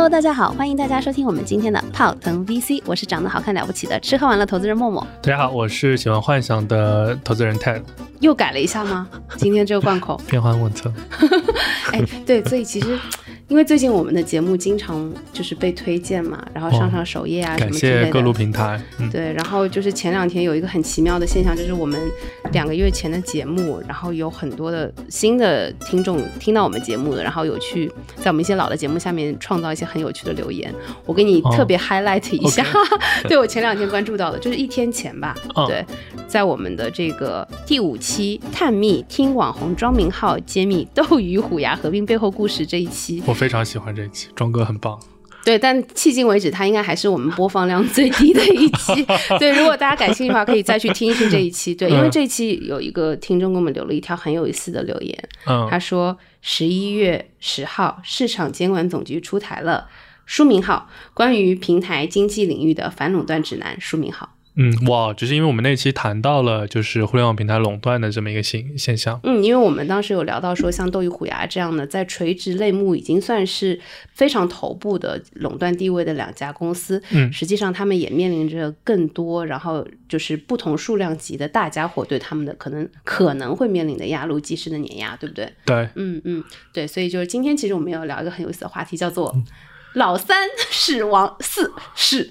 Hello 大家好，欢迎大家收听我们今天的泡腾 VC，我是长得好看了不起的吃喝玩乐投资人默默。大家好，我是喜欢幻想的投资人 Ted，又改了一下吗？今天这个贯口，变幻莫测。哎，对，所以其实因为最近我们的节目经常就是被推荐嘛，然后上上首页啊什感么之类的。谢各路平台。嗯，对，然后就是前两天有一个很奇妙的现象，就是我们两个月前的节目，然后有很多的新的听众听到我们节目的，然后有去在我们一些老的节目下面创造一些很有趣的留言。我给你哦特别 highlight 一下，对我前两天关注到的，就是一天前吧，哦对，在我们的这个第五期探秘听网红庄明浩揭秘斗鱼虎牙合并背后故事这一期，我非常喜欢这一期，庄哥很棒。对，但迄今为止，它应该还是我们播放量最低的一期。对，如果大家感兴趣的话，可以再去听一听这一期。对，因为嗯这一期有一个听众给我们留了一条很有意思的留言，嗯他说十一月十号，市场监管总局出台了书名号关于平台经济领域的反垄断指南书名号。嗯，哇，只是因为我们那期谈到了就是互联网平台垄断的这么一个现现象。嗯，因为我们当时有聊到说，像斗鱼虎牙这样的在垂直类目已经算是非常头部的垄断地位的两家公司，嗯实际上他们也面临着更多，然后就是不同数量级的大家伙对他们的可能可能会面临的压路机式的碾压，对不对？对，嗯嗯，对，所以就是今天其实我们要聊一个很有意思的话题，叫做“老三死亡四是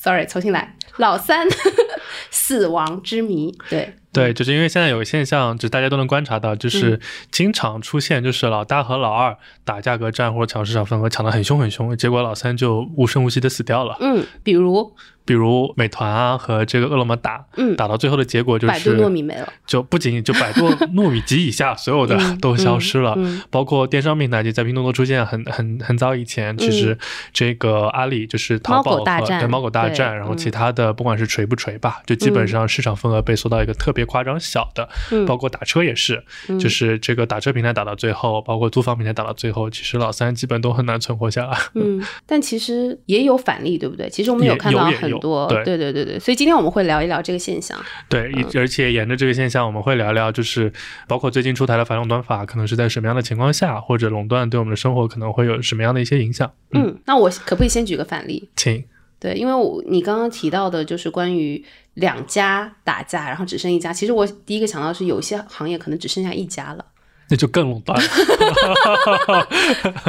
”，sorry，重新来，“老三 死亡之谜”，对。对，就是因为现在有个现象，就是大家都能观察到，就是经常出现，就是老大和老二打价格战或者抢市场份额，抢得很凶很凶，结果老三就无声无息的死掉了。嗯，比如比如美团啊和这个饿了么打，嗯。打到最后的结果就是百度是糯米没了。就不仅就百度糯米及以下所有的嗯 都消失了，嗯嗯。包括电商平台，就在拼多多出现很很很早以前，其实这个阿里就是淘宝和对猫狗大战，然后嗯。其他的不管是锤不锤吧，就基本上市场份额被缩到一个特别夸张小的，嗯。包括打车也是，就是这个打车平台打到最后，包括租房平台打到最后，其实老三基本都很难存活下来。嗯，但其实也有反例，对不对？其实我们有也看到很多，对对对对对，所以今天我们会聊一聊这个现象。对，而且沿着这个现象，我们会聊聊，就是包括最近出台的反垄断法，可能是在什么样的情况下，或者垄断对我们的生活可能会有什么样的一些影响。嗯，那我可不可以先举个反例？请对，因为我你刚刚提到的就是关于两家打架，然后只剩一家。其实我第一个想到是有些行业可能只剩下一家了，那就更垄断了，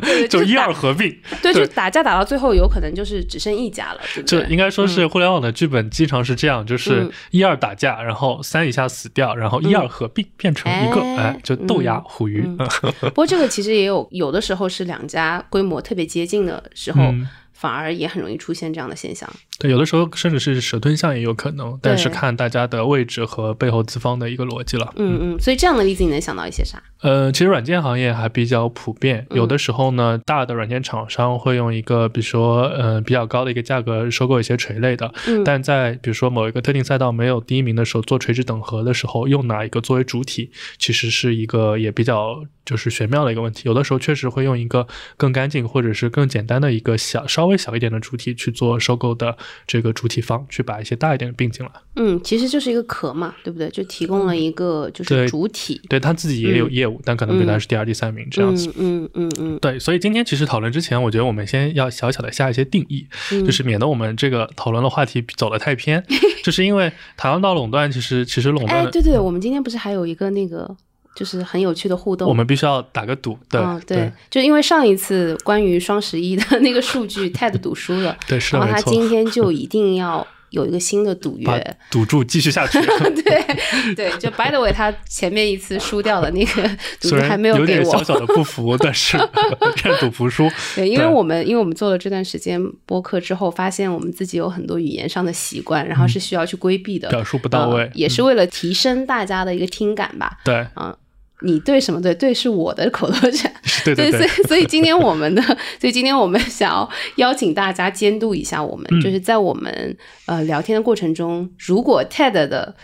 对就一二合并。对，就打架打到最后有可能就是只剩一家了，对不对？这应该说是互联网的剧本经常是这样，就是嗯一二打架，然后三一下死掉，然后一二合并变成一个，哎哎，就豆芽嗯虎鱼。不过这个其实也有有的时候是两家规模特别接近的时候，嗯反而也很容易出现这样的现象。对，有的时候甚至是蛇吞象也有可能，但是看大家的位置和背后资方的一个逻辑了。嗯嗯，所以这样的例子你能想到一些啥？呃，其实软件行业还比较普遍，嗯有的时候呢，大的软件厂商会用一个，比如说，呃，比较高的一个价格收购一些垂类的，嗯但在比如说某一个特定赛道没有第一名的时候，做垂直等合的时候，用哪一个作为主体，其实是一个也比较就是玄妙的一个问题。有的时候确实会用一个更干净或者是更简单的一个小稍微小一点的主体去做收购的这个主体方，去把一些大一点的并进来。嗯，其实就是一个壳嘛，对不对？就提供了一个就是主体。对他自己也有业务，但可能比他是第二、第三名这样子。嗯嗯嗯嗯对，所以今天其实讨论之前，我觉得我们先要小小的下一些定义，嗯，就是免得我们这个讨论的话题走得太偏。就是因为谈论到垄断，其实其实垄断哎，对对，我们今天不是还有一个那个就是很有趣的互动？我们必须要打个赌。对、嗯，对，就因为上一次关于双十一的那个数据，TED 赌输了，对，是的，然后他。今天就一定要有一个新的赌约。赌注继续下去，对对，就 by the way，他前面一次输掉了那个赌注还没有给我有点小。小的不服，但是 认赌服输。对，因为我们因为我们做了这段时间播客之后，发现我们自己有很多语言上的习惯，然后是需要去规避的，表述不到位呃也是为了提升大家的一个听感吧。对，嗯，你对什么对？对是我的口头禅。对对对，所以所以今天我们的，所以今天我们想要邀请大家监督一下我们，嗯就是在我们呃聊天的过程中，如果 TED 的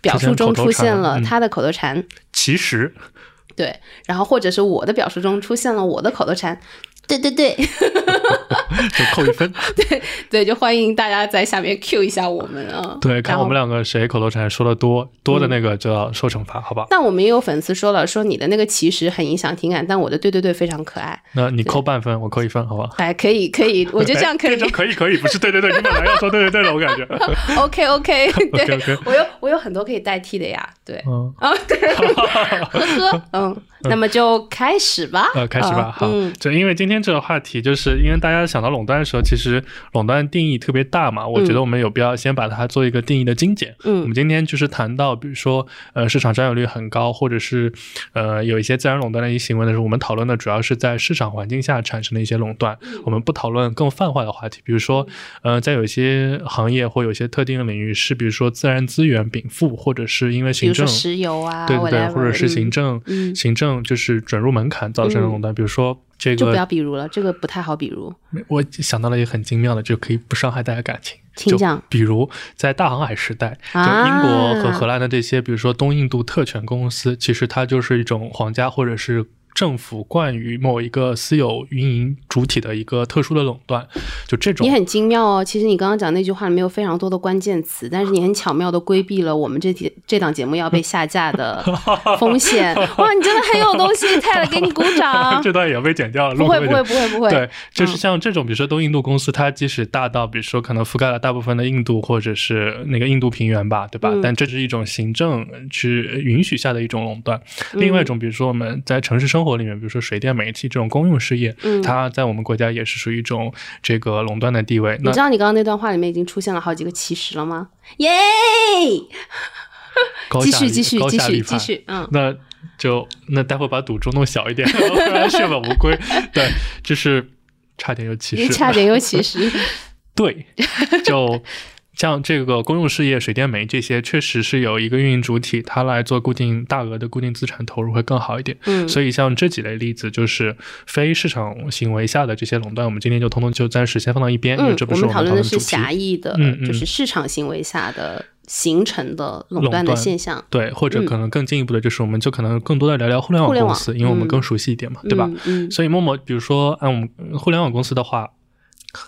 表述中出现了嗯他的口头禅，其实对，然后或者是我的表述中出现了我的口头禅，对对对 就扣一分。对对，就欢迎大家在下面 Q 一下我们啊。对，看我们两个谁口头禅说的多，多的那个就要受惩罚，好吧？但我们也有粉丝说了，说你的那个其实很影响听感，但我的对对对非常可爱。那你扣半分，我扣一分，好吧？哎，可以可以，我觉得这样可以可以可以，不是对对对，你本来要说对对对的，我感觉。OK OK，对我有我有很多可以代替的呀，对。嗯，啊，对，呵呵，嗯，那么就开始吧。呃，开始吧。好，就因为今天这个话题，就是因为大家想到垄断的时候，其实垄断定义特别大嘛，我觉得我们有必要先把它做一个定义的精简。嗯。我嗯们今天就是谈到，比如说，呃，市场占有率很高，或者是呃有一些自然垄断的一些行为的时候，我们讨论的主要是在市场环境下产生的一些垄断，嗯。我们不讨论更泛化的话题，比如说，呃，在有一些行业或有一些特定的领域是，比如说自然资源禀赋，或者是因为行政石油啊，对对对，或者是行嗯政、嗯。行政就是准入门槛造成的垄断，比如说这个就不要，比如了，这个不太好比如。我想到了一个很精妙的，就可以不伤害大家感情。就请讲比如在大航海时代，就啊英国和荷兰的这些，比如说东印度特权公司，其实它就是一种皇家或者是。政府惯于某一个私有运营主体的一个特殊的垄断，就这种你很精妙哦，其实你刚刚讲那句话里面有非常多的关键词，但是你很巧妙的规避了我们这节 这档节目要被下架的 风险。哇，你真的很有东西，泰勒，给你鼓掌。这段也要被剪掉了。不会不会不会不会，对，就是嗯像这种，比如说东印度公司，它即使大到，比如说可能覆盖了大部分的印度或者是那个印度平原吧，对吧？嗯但这是一种行政去允许下的一种垄断。另外一种，比如说我们在城市生活里面，比如说水电煤气这种公用事业，嗯它在我们国家也是属于一种这个垄断的地位。你知道你刚刚那段话里面已经出现了好几个其实了吗？耶！继续继续继续继续，嗯那就那待会把赌注弄小一点，不然血本无归。对，就是差点有歧视，你差点有歧视。对，就 像这个公用事业、水电煤这些，确实是有一个运营主体，它来做固定大额的固定资产投入会更好一点。嗯，所以像这几类例子，就是非市场行为下的这些垄断，我们今天就通通就暂时先放到一边，因为嗯这，不是我们讨论的是。狭义的就是市场行为下的形成的垄垄断的现象，对，或者嗯可能更进一步的，就是我们就可能更多的聊聊互联网公司，因为我们嗯更熟悉一点嘛，对吧？嗯，嗯所以默默，比如说按我们呃互联网公司的话，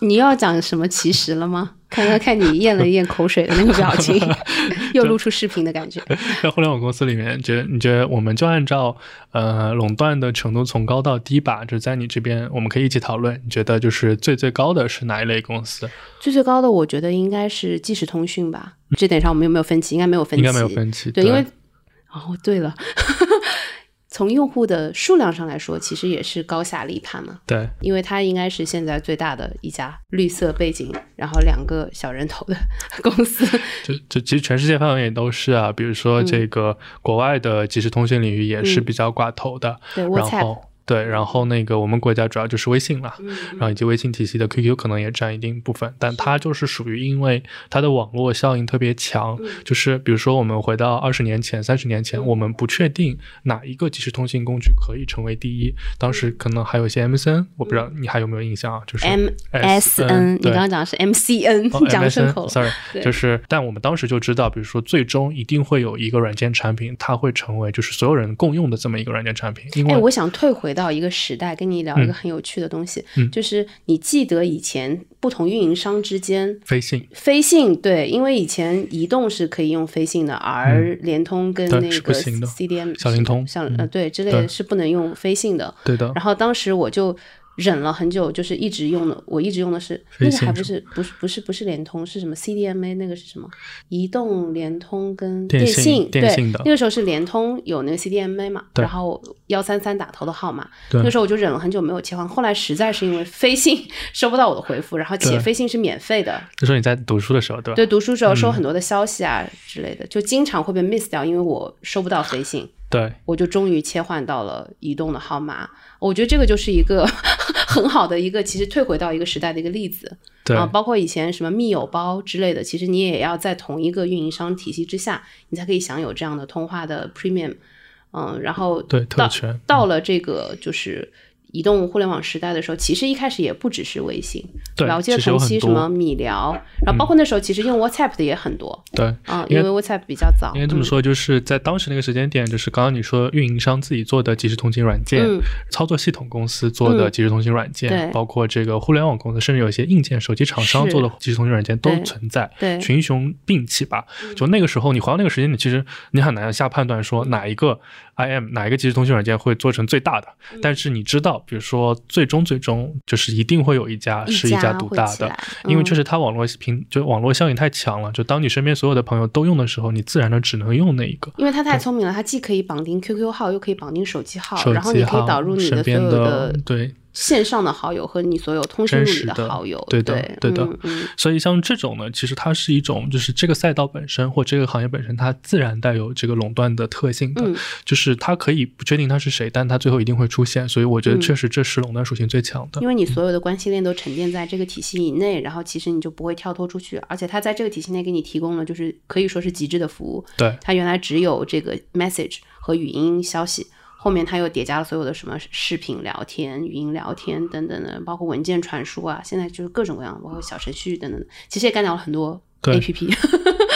你要讲什么其实了吗？看看看你咽了咽口水的那个表情，又露出视频的感觉。在互联网公司里面，觉得你觉得我们就按照呃垄断的程度从高到低吧，就在你这边我们可以一起讨论。你觉得就是最最高的是哪一类公司？最最高的，我觉得应该是即时通讯吧。这点上我们有没有分歧？应该没有分歧，应该没有分歧。对，因为哦，对了，从用户的数量上来说，其实也是高下立判嘛。对因为它应该是现在最大的一家绿色背景，然后两个小人头的 公司。就就其实全世界范围也都是啊，比如说嗯这个国外的即时通讯领域也是嗯比较寡头的，对然，WhatsApp，后对，然后那个我们国家主要就是微信了。嗯然后以及微信体系的 QQ 可能也占一定部分，但它就是属于因为它的网络效应特别强，嗯就是比如说我们回到二十年前、三十年前，我们不确定哪一个即时通信工具可以成为第一，当时可能还有一些 MSN，我不知道你还有没有印象啊？就是 MSN，你刚刚讲的是 MCN，、哦讲的顺口了。，sorry，就是，但我们当时就知道，比如说，最终一定会有一个软件产品，它会成为就是所有人共用的这么一个软件产品，因哎，为我想退回到一个时代，跟你聊一个很有趣的东西，嗯就是你记得以前不同运营商之间。飞信飞信对，因为以前移动是可以用飞信的，而联通跟那个 CDM 小灵通像嗯呃对之类的是不能用飞信的。对的，然后当时我就忍了很久，就是一直用的，我一直用的是那个还不是不是不是不是联通，是什么 CDMA 那个是什么？移动、联通跟电信信，对电信的，那个时候是联通有那个 CDMA 嘛，然后幺三三打头的号码，对那个时候我就忍了很久没有切换，后来实在是因为飞信 收不到我的回复，然后且飞信是免费的，那时候你在读书的时候，对吧？对，读书时候收嗯很多的消息啊之类的，就经常会被 miss 掉，因为我收不到飞信。对我就终于切换到了移动的号码。我觉得这个就是一个 很好的一个，其实退回到一个时代的一个例子对啊。包括以前什么密友包之类的，其实你也要在同一个运营商体系之下，你才可以享有这样的通话的 premium。嗯，然后对特到权到了这个就是。移动互联网时代的时候，其实一开始也不只是微信，对吧？我记得其实有很多同期什么米聊，然后包括那时候其实用 WhatsApp 的也很多对。啊，因为因为 WhatsApp 比较早。嗯应该这么说，就是在当时那个时间点，就是刚刚你说运营商自己做的即时通信软件，嗯操作系统公司做的嗯即时通信软件，对包括这个互联网公司，甚至有一些硬件手机厂商做的即时通信软件都存在，对嗯群雄并起吧。就那个时候，你回到那个时间点，其实你很难下判断说哪一个 IM 哪一个即时通信软件会做成最大的，嗯但是你知道，比如说最终最终就是一定会有一家是一家独大的。因为嗯。确实它网络平就网络效应太强了，就当你身边所有的朋友都用的时候，你自然的只能用那一个。因为它太聪明了，它既可以绑定 QQ 号，又可以绑定手机号，手然后你可以导入你身的所有边的的对线上的好友和你所有通讯录里的好友。对的对对的所以像这种呢，其实它是一种就是这个赛道本身或这个行业本身，它自然带有这个垄断的特性的，嗯就是它可以不确定它是谁，但它最后一定会出现。所以我觉得嗯确实这是垄断属性最强的。因为你所有的关系链都沉淀在这个体系以内，然后其实你就不会跳脱出去，而且它在这个体系内给你提供了就是可以说是极致的服务。对它原来只有这个 message 和语音消息，后面它又叠加了所有的什么视频聊天、语音聊天等等的，包括文件传输啊，现在就是各种各样，包括小程序等等的，其实也干掉了很多对 APP。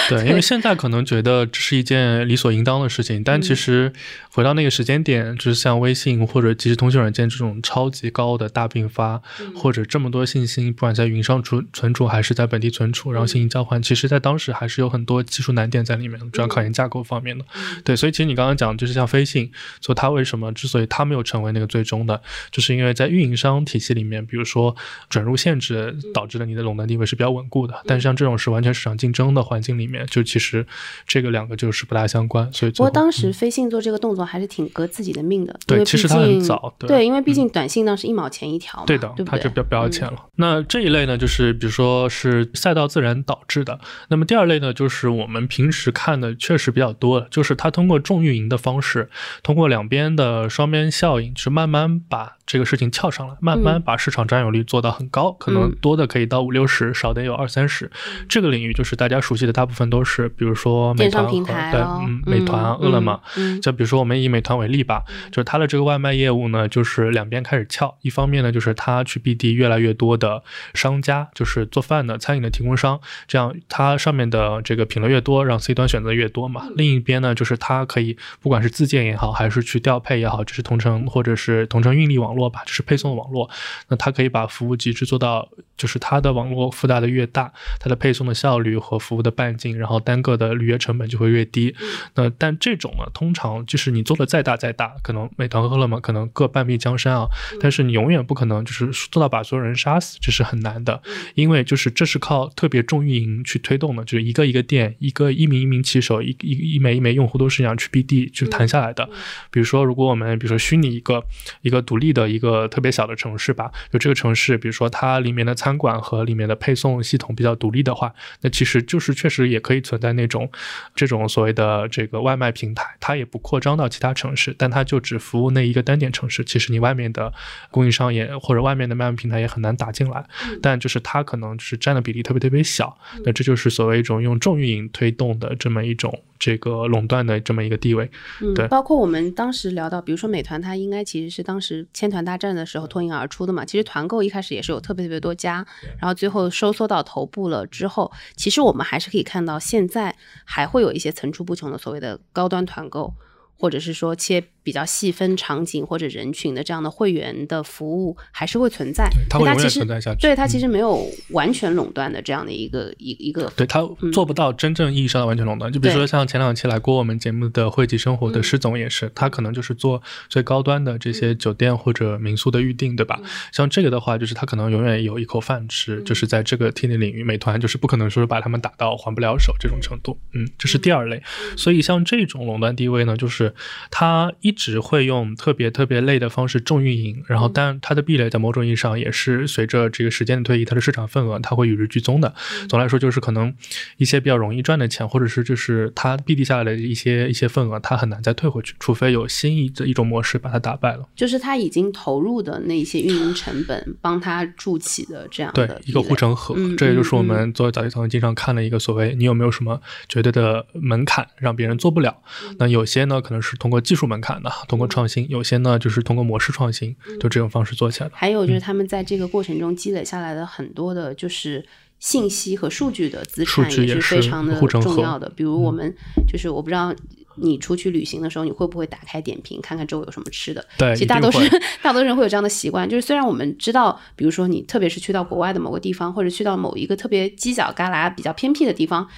对，因为现在可能觉得这是一件理所应当的事情，但嗯。其实回到那个时间点，就是像微信或者即时通讯软件这种超级高的大并发，嗯。或者这么多信息，不管在云上存存储还是在本地存储，然后信息交换，其实在当时还是有很多技术难点在里面，主要考验架构方面的。对，所以其实你刚刚讲，就是像飞信，说它为什么之所以它没有成为那个最终的，就是因为在运营商体系里面，比如说准入限制导致了你的垄断地位是比较稳固的，但是像这种是完全市场竞争的环境里面，就其实这个两个就是不大相关，所以不过当时飞信做这个动作还是挺革自己的命的，对其实它很早对对，因为毕竟短信当时一毛钱一条嘛，对的，对对？它就比较不要钱了。那这一类呢，就是比如说是赛道自然导致的。那么第二类呢，就是我们平时看的确实比较多的，就是它通过重运营的方式，通过两边的双边效应，就是慢慢把这个事情撬上来，慢慢把市场占有率做到很高，可能嗯多的可以到五六十，少的有二三十。这个领域就是大家熟悉的，大部分都是比如说美团和对美团、嗯饿了么。嗯就比如说我们以美团为例吧，就是它的这个外卖业务呢，就是两边开始撬。一方面呢，就是它去 BD 越来越多的商家，就是做饭的、餐饮的提供商，这样它上面的这个品类越多，让 C 端选择越多嘛。另一边呢，就是它可以不管是自建也好，还是去调配也好，就是同城或者是同城运力网络吧，就是配送网络，那它可以把服务极致做到，就是它的网络覆盖的越大，它的配送的效率和服务的半径，然后单个的履约成本就会越低。那但这种呢，通常就是你做的再大再大，可能美团和饿了么可能各半壁江山啊，但是你永远不可能就是做到把所有人杀死，这是很难的，因为就是这是靠特别重运营去推动的，就是一个一个店，一个一名一名骑手，一一一枚一枚用户都是这样去 BD 去谈下来的。比如说，如果我们比如说虚拟一个一个独立的一个特别小的城市吧，就这个城市，比如说它里面的餐馆和里面的配送系统比较独立的话，那其实就是确实也可以存在那种这种所谓的这个外卖平台，它也不扩张到其他城市，但它就只服务那一个单点城市。其实你外面的供应商也或者外面的外卖平台也很难打进来，但就是它可能就是占的比例特别特别小。那这就是所谓一种用重运营推动的这么一种这个垄断的这么一个地位。嗯，对包括我们当时聊到，比如说美团，它应该其实是当时千团大战的时候脱颖而出的嘛。其实团购一开始也是有特别特别多家，然后最后收缩到头部了之后，其实我们还是可以看到，到现在还会有一些层出不穷的所谓的高端团购，或者是说切比较细分场景或者人群的这样的会员的服务还是会存在，它会永远所以其实存在下去对它其嗯实没有完全垄断的这样的一个一一个对它做不到真正意义上的完全垄断。就比如说像前两期来过我们节目的汇集生活的施总也是，他可能就是做最高端的这些酒店或者民宿的预订，对吧？像这个的话，就是他可能永远有一口饭吃，就是在这个天地领域，美团就是不可能说是把他们打到还不了手这种程度。嗯，这是第二类。所以像这种垄断地位呢，就是它一直会用特别特别累的方式重运营，然后但它的壁垒在某种意义上也是随着这个时间的推移，它的市场份额它会与日俱增的。总的来说，就是可能一些比较容易赚的钱，或者是就是它 BD 下来的一些一些份额，它很难再退回去，除非有新一的一种模式把它打败了。就是他已经投入的那些运营成本，帮他筑起的这样的对一个护城河，嗯这也就是我嗯们作为早期投资经常看的一个所谓你有没有什么绝对的门槛让别人做不了。嗯那有些呢可能是通过技术门槛的，通过创新；有些呢就是通过模式创新，嗯就这种方式做起来的。还有就是他们在这个过程中积累下来的很多的，就是信息和数据的资产也是非常的重要的。比如我们就是我不知道你出去旅行的时候，你会不会打开点评看看周围有什么吃的？对，其实大多数大多数人会有这样的习惯，就是虽然我们知道，比如说你特别是去到国外的某个地方，或者去到某一个特别犄角旮旯、比较偏僻的地方，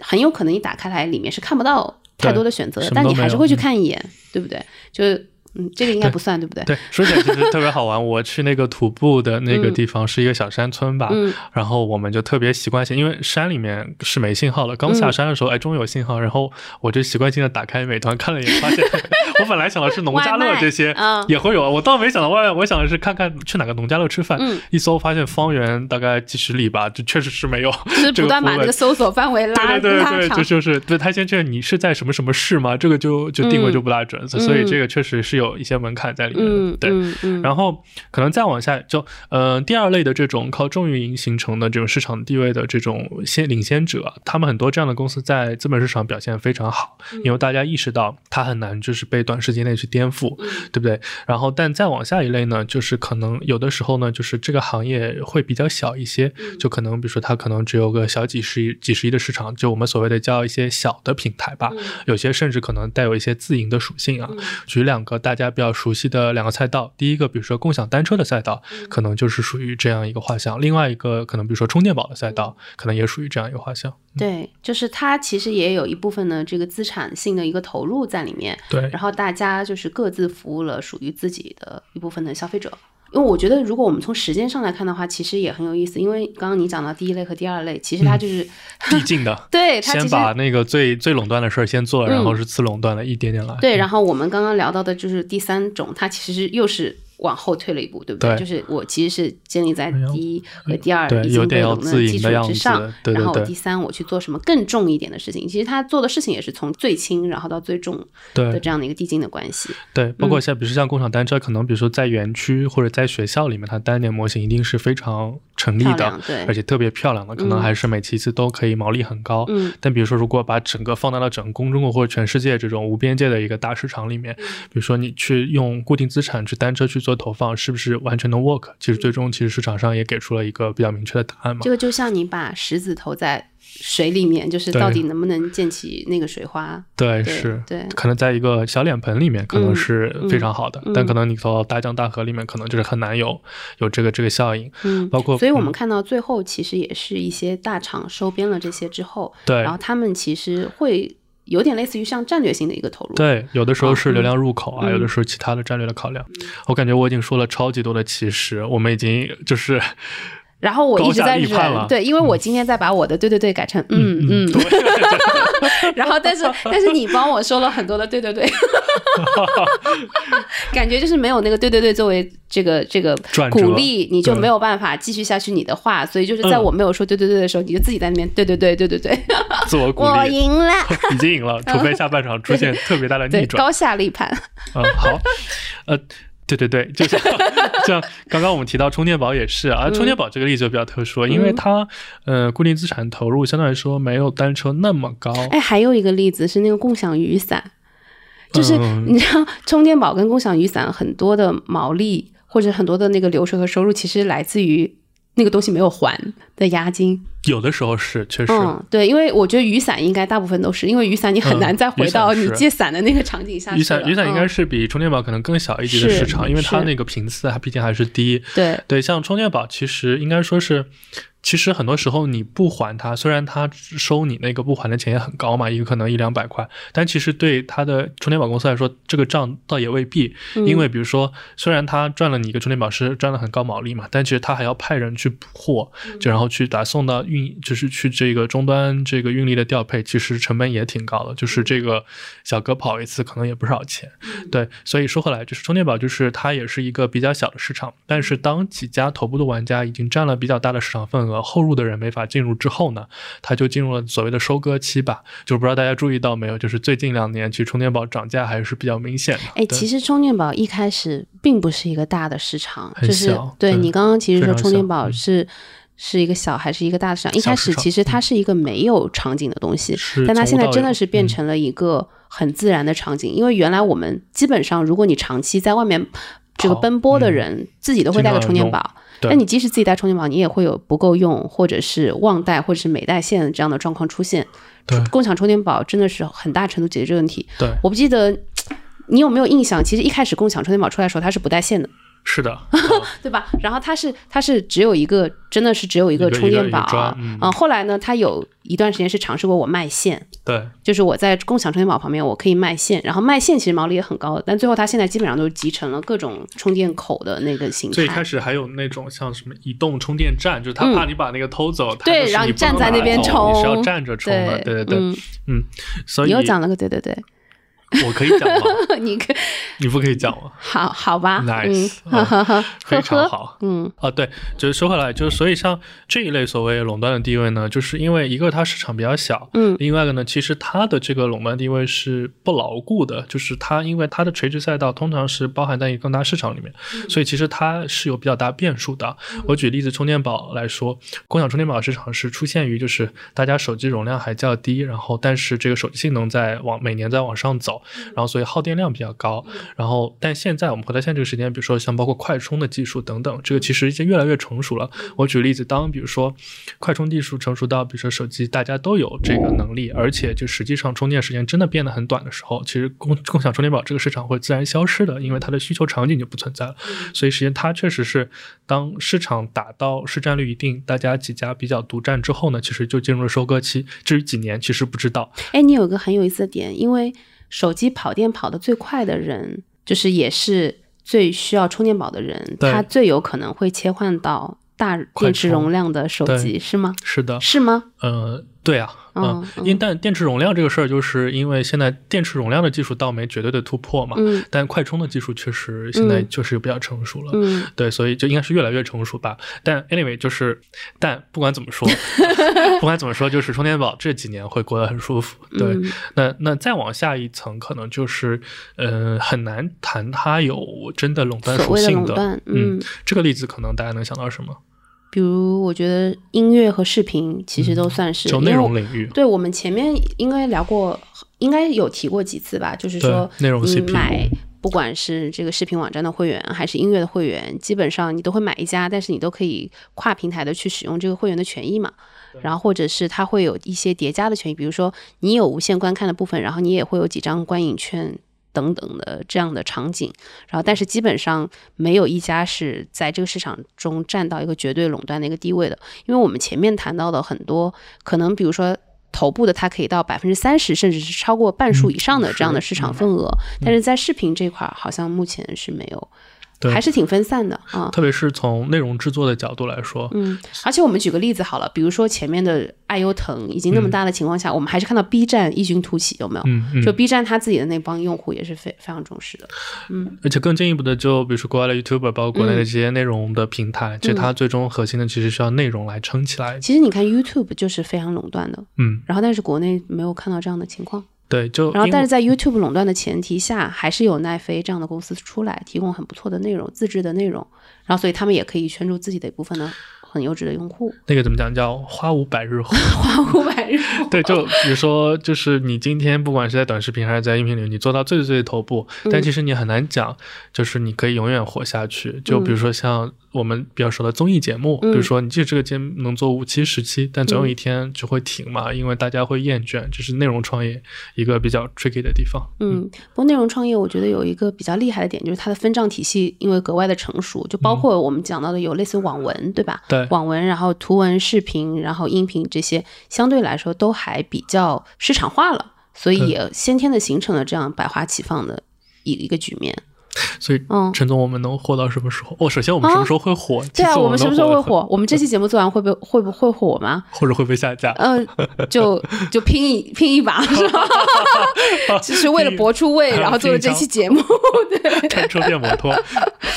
很有可能你打开来里面是看不到太多的选择但你还是会去嗯看一眼，对不对？就是嗯，这个应该不算，对不对？对，说起来其实特别好玩。我去那个徒步的那个地方是一个小山村吧，嗯然后我们就特别习惯性，因为山里面是没信号的。刚下山的时候，哎，终于有信号，然后我就习惯性的打开美团看了一眼，发现我本来想的是农家乐这些嗯也会有，我倒没想到外卖，我想的是看看去哪个农家乐吃饭。嗯一搜发现方圆大概几十里吧，就确实是没有。就是不断把那服务个搜索范围拉对对对对，就。就是对他先确认你是在什么什么市吗？这个就就定位嗯就不大准，所以这个确实是有一些门槛在里面对，嗯嗯，然后可能再往下，就呃第二类的这种靠重运营形成的这种市场地位的这种先领先者，他们很多这样的公司在资本市场表现非常好，因为大家意识到它很难就是被短时间内去颠覆，对不对？然后但再往下一类呢，就是可能有的时候呢，就是这个行业会比较小一些，就可能比如说它可能只有个小几十亿、几十亿的市场，就我们所谓的叫一些小的平台吧，有些甚至可能带有一些自营的属性啊。举两个大家比较熟悉的两个赛道，第一个比如说共享单车的赛道，可能就是属于这样一个画像；另外一个可能比如说充电宝的赛道，可能也属于这样一个画像。对，就是它其实也有一部分的这个资产性的一个投入在里面，对。然后大家就是各自服务了属于自己的一部分的消费者。因为我觉得，如果我们从时间上来看的话，其实也很有意思。因为刚刚你讲到第一类和第二类，其实它就是、递进的，对它先把那个最最垄断的事儿先做了，然后嗯是次垄断的一点点来。对，然后我们刚刚聊到的就是第三种，它其实又是往后退了一步，对不对？对就是我其实是建立在第一和第二对已经有点要被垄断自营基础的样子之上，然后第三我去做什么更重一点的事情。其实他做的事情也是从最轻然后到最重的这样的一个递进的关系。对，包嗯括像比如说像共享单车，可能比如说在园区或者在学校里面，它单点模型一定是非常成立的，对而且特别漂亮的，可能嗯还是每期次都可以毛利很高。嗯但比如说，如果把整个放大到整个公中国或者全世界这种无边界的一个大市场里面，嗯比如说你去用固定资产去单车去做投放，是不是完全能 work？其实最终其实市场上也给出了一个比较明确的答案嘛这。个就像你把石子投在水里面，就是到底能不能溅起那个水花？对，对是，对可能在一个小脸盆里面可能嗯是非常好的，嗯但可能你投到大江大河里面，可能就是很难有有这个这个效应。嗯，包括所以我们嗯看到最后，其实也是一些大厂收编了这些之后，对然后他们其实会有点类似于像战略性的一个投入。对，有的时候是流嗯量入口啊，嗯有的时候其他的战略的考量。我感觉我已经说了超级多的其实，我们已经就是然后我一直在忍，对，因为我今天在把我的对对对改成嗯嗯，对。然后但是但是你帮我说了很多的对对对，感觉就是没有那个对对对作为这个这个鼓励，你就没有办法继续下去你的话，所以就是在嗯我没有说对对对的时候，你就自己在那边对对对对对对，自我鼓励我，赢了，已经赢了，除非下半场出现特别大的，逆转。高下立判，嗯，好，呃。对对对，就像像刚刚我们提到充电宝也是啊，充电宝这个例子就比较特殊，因为嗯它呃固定资产投入相对来说没有单车那么高。哎，还有一个例子是那个共享雨伞，就是嗯你知道充电宝跟共享雨伞很多的毛利或者很多的那个流水和收入，其实来自于那个东西没有还的押金。有的时候是确实，嗯，对，因为我觉得雨伞应该大部分都是，因为雨伞你很嗯难再回到你借伞的那个场景下。雨伞雨伞应该嗯是比充电宝可能更小一级的市场，因为它那个频次它毕竟还是低。对对，像充电宝其实应该说是，其实很多时候你不还它，虽然它收你那个不还的钱也很高嘛，一个可能一两百块，但其实对它的充电宝公司来说，这个账倒也未必，嗯因为比如说，虽然它赚了你一个充电宝是赚了很高毛利嘛，但其实它还要派人去补货，就然后去把它送到运运，就是去这个终端这个运力的调配，其实成本也挺高的。就是这个小哥跑一次可能也不少钱。对，所以说回来就是充电宝，就是它也是一个比较小的市场。但是当几家头部的玩家已经占了比较大的市场份额，后入的人没法进入之后呢，它就进入了所谓的收割期吧。就不知道大家注意到没有，就是最近两年其实充电宝涨价还是比较明显的。哎，其实充电宝一开始并不是一个大的市场，就是对你刚刚其实说充电宝是。是一个小还是一个大的市场？一开始其实它是一个没有场景的东西，但它现在真的是变成了一个很自然的场景。因为原来我们基本上，如果你长期在外面这个奔波的人，自己都会带个充电宝。那你即使自己带充电宝，你也会有不够用，或者是忘带，或者是没带线这样的状况出现。共享充电宝真的是很大程度解决这个问题。对，我不记得你有没有印象，其实一开始共享充电宝出来的时候，它是不带线的。是的，对吧？然后它是它是只有一个，真的是只有一个充电宝啊。嗯，后来呢，它有一段时间是尝试过我卖线，对，就是我在共享充电宝旁边我可以卖线，然后卖线其实毛利也很高，但最后它现在基本上都集成了各种充电口的那个形态。最开始还有那种像什么移动充电站，就是他怕你把那个偷走，对，然后你站在那边充，你是要站着充的，对对对，嗯，所以你又讲了个对对对。我可以讲吗？你可，你不可以讲吗？好，好吧，nice，非常好。嗯，啊，对，就是说回来，就是所以像这一类所谓垄断的地位呢，就是因为一个它市场比较小，嗯，另外一个呢，其实它的这个垄断地位是不牢固的，就是它因为它的垂直赛道通常是包含在一个更大市场里面，所以其实它是有比较大变数的。我举例子，充电宝来说，共享充电宝市场是出现于就是大家手机容量还较低，然后但是这个手机性能在往每年在往上走。然后，所以耗电量比较高。然后，但现在我们回到现在这个时间，比如说像包括快充的技术等等，这个其实已经越来越成熟了。我举例子，当比如说快充技术成熟到，比如说手机大家都有这个能力，而且就实际上充电时间真的变得很短的时候，其实共共享充电宝这个市场会自然消失的，因为它的需求场景就不存在了。所以，实际上它确实是当市场达到市占率一定，大家几家比较独占之后呢，其实就进入了收割期。至于几年，其实不知道。哎，你有个很有意思的点，因为。手机跑电跑得最快的人，就是也是最需要充电宝的人，他最有可能会切换到大电池容量的手机，是吗？是的，是吗？呃，对啊。嗯，因但电池容量这个事儿，就是因为现在电池容量的技术倒没绝对的突破嘛。嗯。但快充的技术确实现在就是比较成熟了。嗯。对，所以就应该是越来越成熟吧。但 anyway，就是，但不管怎么说，不管怎么说，就是充电宝这几年会过得很舒服。对。那那再往下一层，可能就是，呃，很难谈它有真的垄断属性的。嗯。这个例子可能大家能想到什么？比如，我觉得音乐和视频其实都算是内容领域。对我们前面应该聊过，应该有提过几次吧？就是说，你买不管是这个视频网站的会员，还是音乐的会员，基本上你都会买一家，但是你都可以跨平台的去使用这个会员的权益嘛。然后或者是它会有一些叠加的权益，比如说你有无限观看的部分，然后你也会有几张观影券。等等的这样的场景，然后但是基本上没有一家是在这个市场中占到一个绝对垄断的一个地位的，因为我们前面谈到的很多可能，比如说头部的它可以到百分之三十，甚至是超过半数以上的这样的市场份额，但是在视频这块好像目前是没有。还是挺分散的啊，特别是从内容制作的角度来说，嗯，而且我们举个例子好了，比如说前面的爱优腾已经那么大的情况下，我们还是看到 B 站异军突起，有没有？嗯，就 B 站他自己的那帮用户也是非非常重视的，嗯，而且更进一步的，就比如说国外的 YouTuber，包括国内的这些内容的平台，其实它最终核心的其实需要内容来撑起来。其实你看 YouTube 就是非常垄断的，嗯，然后但是国内没有看到这样的情况。对，就然后，但是在 YouTube 垄断的前提下，还是有奈飞这样的公司出来提供很不错的内容，自制的内容，然后所以他们也可以圈住自己的一部分呢很优质的用户。那个怎么讲？叫花无百日红。花无百日红。对，就比如说，就是你今天不管是在短视频还是在音频里，你做到最最最头部，但其实你很难讲，就是你可以永远活下去。就比如说像。我们比较熟的综艺节目，比如说你记得这个节目能做五期、十期，但总有一天就会停嘛，因为大家会厌倦。这是内容创业一个比较 tricky 的地方。嗯，不过内容创业我觉得有一个比较厉害的点，就是它的分账体系因为格外的成熟，就包括我们讲到的有类似网文，对吧？对，网文，然后图文、视频，然后音频这些，相对来说都还比较市场化了，所以也先天的形成了这样百花齐放的一一个局面。所以嗯陈总，我们能火到什么时候？哦，首先我们什么时候会火？对啊，我们什么时候会火？我们这期节目做完会不会会不会火吗？或者会不会下架？嗯，就 就拼一拼一把，是吧？只是为了博出位，然后做了这期节目。对，开车变摩托。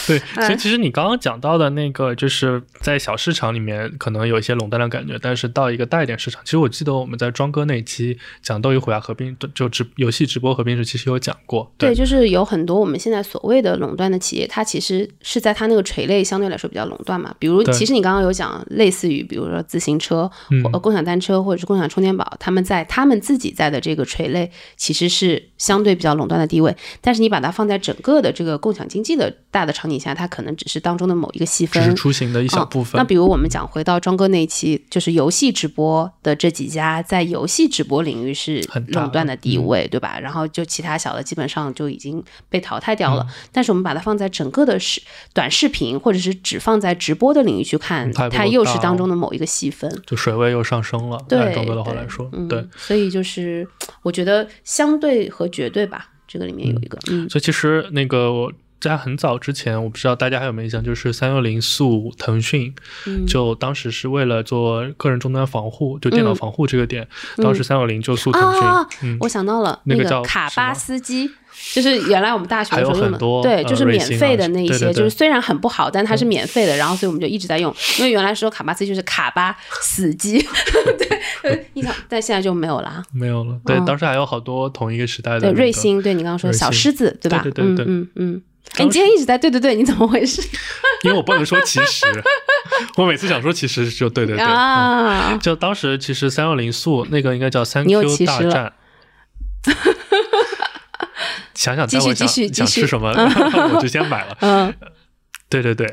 对，哎所以其实你刚刚讲到的那个，就是在小市场里面可能有一些垄断的感觉，但是到一个大一点市场，其实我记得我们在庄哥那期讲斗鱼虎牙合并，就直游戏直播合并时，其实有讲过。对，就是有很多我们现在所谓的垄断的企业，它其实是在它那个垂类相对来说比较垄断嘛。比如，其实你刚刚有讲，类似于比如说自行车、嗯或呃共享单车或者是共享充电宝，他们在他们自己在的这个垂类其实是相对比较垄断的地位。但是你把它放在整个的这个共享经济的大的场景下，它可能只是当中的某一个细分，只是出行的一小部分。嗯。那比如我们讲回到庄哥那一期，就是游戏直播的这几家在游戏直播领域是很垄断的地嗯位，对吧？然后就其他小的基本上就已经被淘汰掉嗯了。但是我们把它放在整个的视短视频，或者是只放在直播的领域去看，嗯它又是当中的某一个细分。就水位又上升了。对，庄哥的话来说，嗯、对。所以就是我觉得相对和绝对吧，这个里面有一个，嗯。所以其实那个我在很早之前，我不知道大家还有没有印象，就是三六零诉腾讯，嗯就当时是为了做个人终端防护，就电脑嗯防护这个点，当时三六零就诉腾讯，啊，嗯，我想到了那个叫卡巴斯基。就是原来我们大学的时候还有用的，对，很多呃就是免费的那一些，对对对就是虽然很不好，但它是免费的，然后所以我们就一直在用。因为原来说卡巴斯基就是卡巴死机，对，印象，但现在就没有了啊。没有了。对，嗯当时还有好多同一个时代的、对，那个瑞星，对你刚刚说的小狮子，对吧？对对对对嗯嗯嗯。哎，你今天一直在对对对，你怎么回事？因为我不能说其实，我每次想说其实就对对对。就当时其实三六零速那个应该叫三 Q 大战。想想待会想继续继续。想吃什么，我就先买了。嗯。对对对，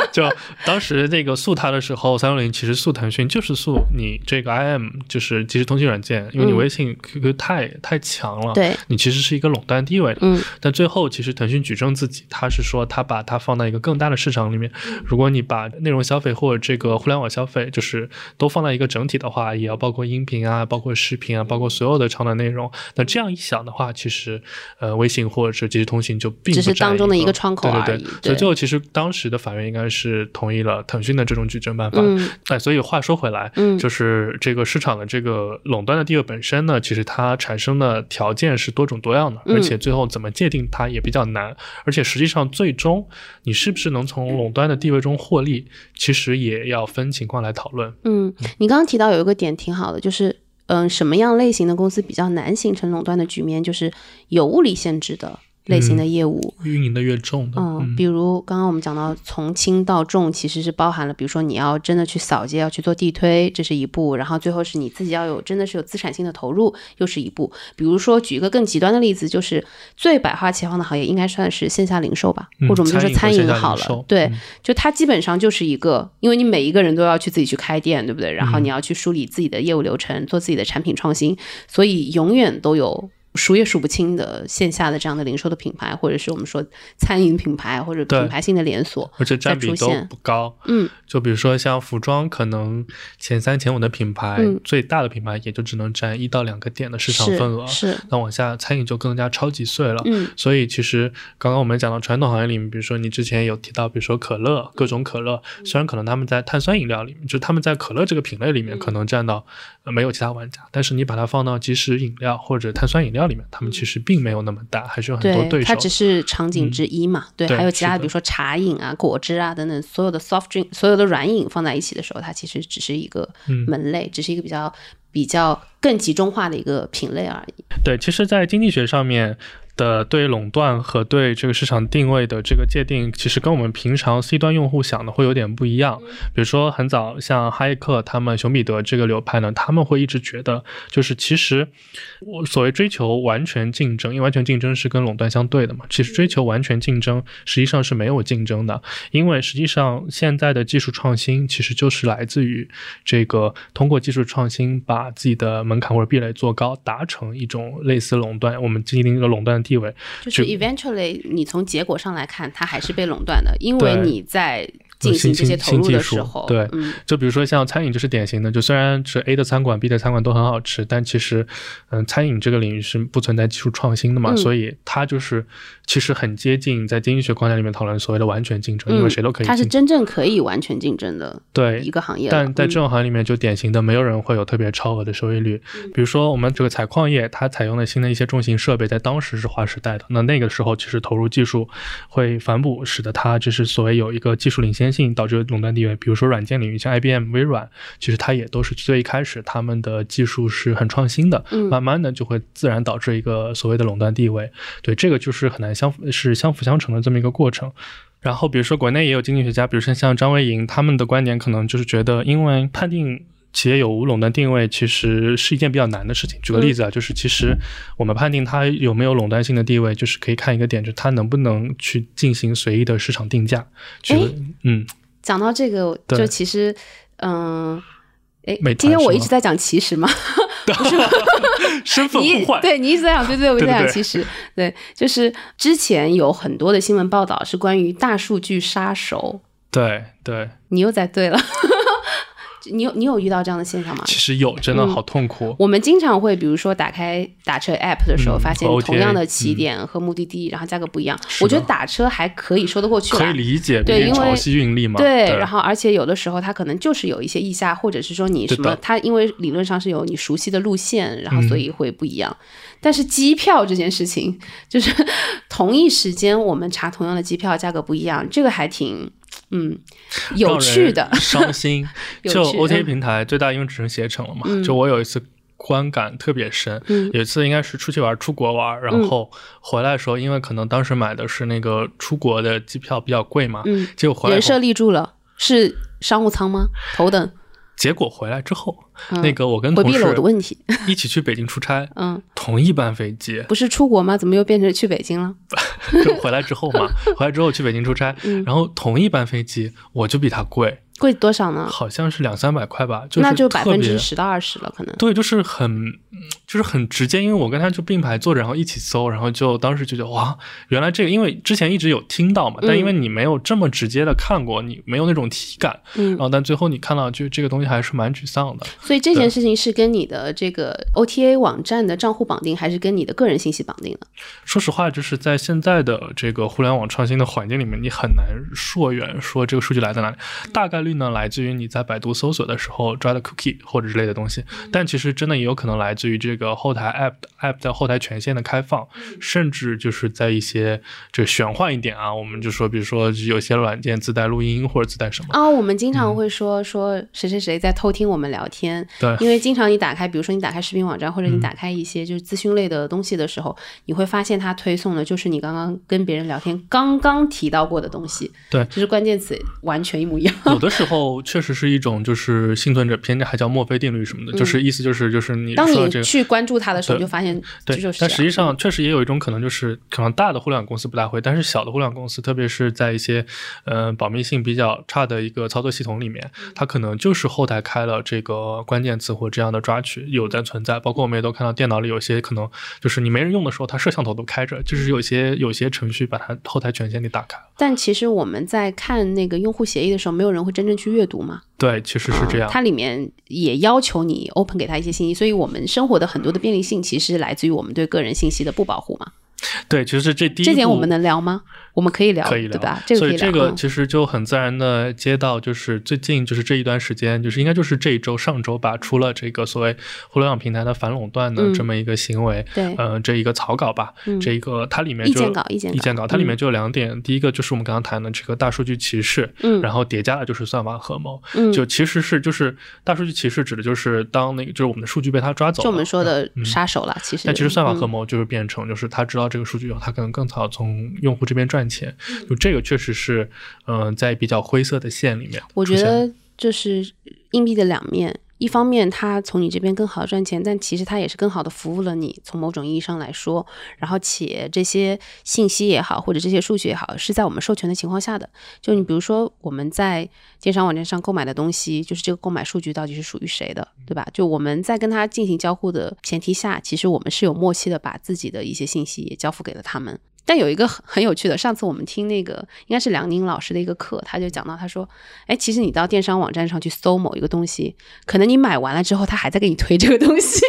就当时那个诉他的时候，三六零其实诉腾讯就是诉你这个 IM，就是即时通讯软件，因为你嗯微信、QQ 太太强了，对，你其实是一个垄断地位的。嗯但最后其实腾讯举证自己，他是说他把它放到一个更大的市场里面。如果你把内容消费或者这个互联网消费，就是都放在一个整体的话，也要包括音频啊，包括视频啊，包括所有的长短内容。那这样一想的话，其实呃，微信或者是即时通讯就并不只是占当中的一个个窗口而已对对对，所以最后其实当时的法院应该是同意了腾讯的这种举证办法。嗯哎，所以话说回来，嗯就是这个市场的这个垄断的地位本身呢，其实它产生的条件是多种多样的，嗯而且最后怎么界定它也比较难，而且实际上最终你是不是能从垄断的地位中获利，其实也要分情况来讨论。嗯，你刚刚提到有一个点挺好的，就是嗯，什么样类型的公司比较难形成垄断的局面？就是有物理限制的类型的业务。运营的越重的，嗯，比如刚刚我们讲到从轻到重，其实是包含了，比如说你要真的去扫街，要去做地推，这是一步；然后最后是你自己要有真的是有资产性的投入，又是一步。比如说举一个更极端的例子，就是最百花齐放的行业应该算是线下零售吧，嗯或者我们就说餐餐饮好了。对嗯，就它基本上就是一个，因为你每一个人都要去自己去开店，对不对？然后嗯你要去梳理自己的业务流程，做自己的产品创新，所以永远都有。数也数不清的线下的这样的零售的品牌，或者是我们说餐饮品牌或者品牌性的连锁，而且占比都不高。嗯，就比如说像服装，可能前三前五的品牌，嗯最大的品牌也就只能占一到两个点的市场份额。是，那往下，餐饮就更加超级碎了。嗯所以其实刚刚我们讲到传统行业里面，比如说你之前有提到，比如说可乐，各种可乐，嗯虽然可能他们在碳酸饮料里面，就是他们在可乐这个品类里面可能占到、呃没有其他玩家，但是你把它放到即食饮料或者碳酸饮料里面，他们其实并没有那么大，还是有很多对手。它只是场景之一嘛。对，对还有其他的，比如说茶饮啊、果汁啊等等，所有的 soft drink，所有的软饮放在一起的时候，它其实只是一个嗯门类，只是一个比较比较更集中化的一个品类而已。对，其实，在经济学上面的对垄断和对这个市场定位的这个界定，其实跟我们平常 C 端用户想的会有点不一样。比如说，很早像哈耶克他们、熊彼得这个流派呢，他们会一直觉得，就是其实我所谓追求完全竞争，因为完全竞争是跟垄断相对的嘛。其实追求完全竞争，实际上是没有竞争的，因为实际上现在的技术创新其实就是来自于这个通过技术创新把自己的门槛或者壁垒做高，达成一种类似垄断，我们进行一个垄断的地位。就是 eventually 你从结果上来看，它还是被垄断的，因为你在进行这些新投入新技术的时候，对嗯，就比如说像餐饮就是典型的，就虽然是 A 的餐馆、B 的餐馆都很好吃，但其实，嗯，餐饮这个领域是不存在技术创新的嘛，嗯所以它就是其实很接近在经济学框架里面讨论所谓的完全竞争，因为谁都可以嗯它是。真正可以完全竞争的对一个行业。但在嗯这种行业里面，就典型的没有人会有特别超额的收益率。比如说我们这个采矿业，它采用的新的一些重型设备，在当时是划时代的。那那个时候其实投入技术会反哺，使得它就是所谓有一个技术领先性，导致垄断地位。比如说软件领域，像 IBM、微软，其实它也都是最一开始他们的技术是很创新的，嗯慢慢的就会自然导致一个所谓的垄断地位。对，这个就是很难相是相辅相成的这么一个过程。然后比如说国内也有经济学家，比如说像张维迎，他们的观点可能就是觉得，因为判定企业有无垄断定位，其实是一件比较难的事情。举个例子啊，就是其实我们判定它有没有垄断性的地位，就是可以看一个点，就是它能不能去进行随意的市场定价。举个嗯，讲到这个，就其实，嗯，哎今天我一直在讲其实嘛，身份你互换，对 你一直在讲，对对，我一直在讲其实，对，就是之前有很多的新闻报道是关于大数据杀手，对对，你又在对了，你有你有遇到这样的现象吗？其实有，真的嗯好痛苦。我们经常会，比如说打开打车 app 的时候，嗯发现同样的起点和目的地，然后价格不一样。我觉得打车还可以说得过去可以。理解，对因为潮汐运力嘛。对，对，然后而且有的时候它可能就是有一些溢价，或者是说你什么，它因为理论上是有你熟悉的路线，然后所嗯以会不一样。但是机票这件事情，就是 同一时间我们查同样的机票，价格不一样，这个还挺嗯有趣的。伤心。就 OTA 嗯平台最大因为只剩携程了嘛，嗯就我有一次观感特别深。嗯有一次应该是出去玩，出国玩，然后回来的时候，因为可能当时买的是那个出国的机票比较贵嘛，嗯，结果回来人设，立住了，是商务舱吗？头等？结果回来之后，嗯那个我跟同事问题。一起去北京出差，嗯，同一班飞机，不是出国吗？怎么又变成去北京了？就回来之后嘛，回来之后去北京出差，嗯然后同一班飞机我就比他贵，贵多少呢？好像是两三百块吧，是那就百分之十到二十了，可能。对，就是很，嗯就是很直接，因为我跟他就并排坐着，然后一起搜，然后就当时就觉得哇，原来这个，因为之前一直有听到嘛，但因为你没有这么直接的看过，你没有那种体感，嗯然，后但最后你看到就这个东西还是蛮沮丧的。所以这件事情是跟你的这个 OTA 网站的账户绑定，还是跟你的个人信息绑定的？说实话，就是在现在的这个互联网创新的环境里面，你很难溯源说这个数据来自哪里，大概率呢来自于你在百度搜索的时候抓的 cookie 或者之类的东西，但其实真的也有可能来自于这个后台 app app 在后台权限的开放，甚至就是在一些这个玄幻一点啊，我们就说，比如说有些软件自带录音或者自带什么，哦，我们经常会说、说谁谁谁在偷听我们聊天，对。因为经常你打开，比如说你打开视频网站，或者你嗯。打开一些就是资讯类的东西的时候，你会发现它推送的就是你刚刚跟别人聊天刚刚提到过的东西，对。就是关键词完全一模一样。有的时候确实是一种就是幸存者偏见，还叫墨菲定律什么的，就是意思就是就是你嗯当你。去关注它的时候，你就发现这对就是，但实际上确实也有一种可能，就是可能大的互联网公司不大会，但是小的互联网公司，特别是在一些呃保密性比较差的一个操作系统里面，嗯它可能就是后台开了这个关键词或这样的抓取有在存在。包括我们也都看到电脑里有些可能就是你没人用的时候，它摄像头都开着，就是有些有些程序把它后台权限给打开了。但其实我们在看那个用户协议的时候，没有人会真正去阅读嘛。对，其实是这样。它里面也要求你 open 给他一些信息，所以我们生活的很多的便利性其实来自于我们对个人信息的不保护嘛。对，其实这第一这点我们能聊吗？我们可以聊，可以聊，对吧？所以这个嗯。其实就很自然的接到，就是最近就是这一段时间，就是应该就是这一周上周吧，出了这个所谓互联网平台的反垄断的嗯。这么一个行为，对。呃，这一个草稿吧，嗯。这一个它里面就意见稿意见稿。意见稿，它里面嗯。就有两点，第一个就是我们刚刚谈的这个大数据歧视，嗯。然后叠加的就是算法合谋，嗯。就其实是就是大数据歧视指的就是当那个就是我们的数据被他抓走了，就我们说的嗯。杀手了，其实。但其实算法合嗯谋就是变成，就是他知道这个数据以后，他可能更早从用户这边赚钱，嗯就这个确实是，嗯、在比较灰色的线里面我觉得这是硬币的两面。一方面，它从你这边更好的赚钱，但其实它也是更好的服务了你。从某种意义上来说，然后且这些信息也好，或者这些数据也好，是在我们授权的情况下的。就你比如说，我们在电商网站上购买的东西，就是这个购买数据到底是属于谁的，对吧？就我们在跟他进行交互的前提下，其实我们是有默契的，把自己的一些信息也交付给了他们。但有一个很很有趣的，上次我们听那个应该是梁宁老师的一个课，他就讲到，他说，哎，其实你到电商网站上去搜某一个东西，可能你买完了之后，他还在给你推这个东西，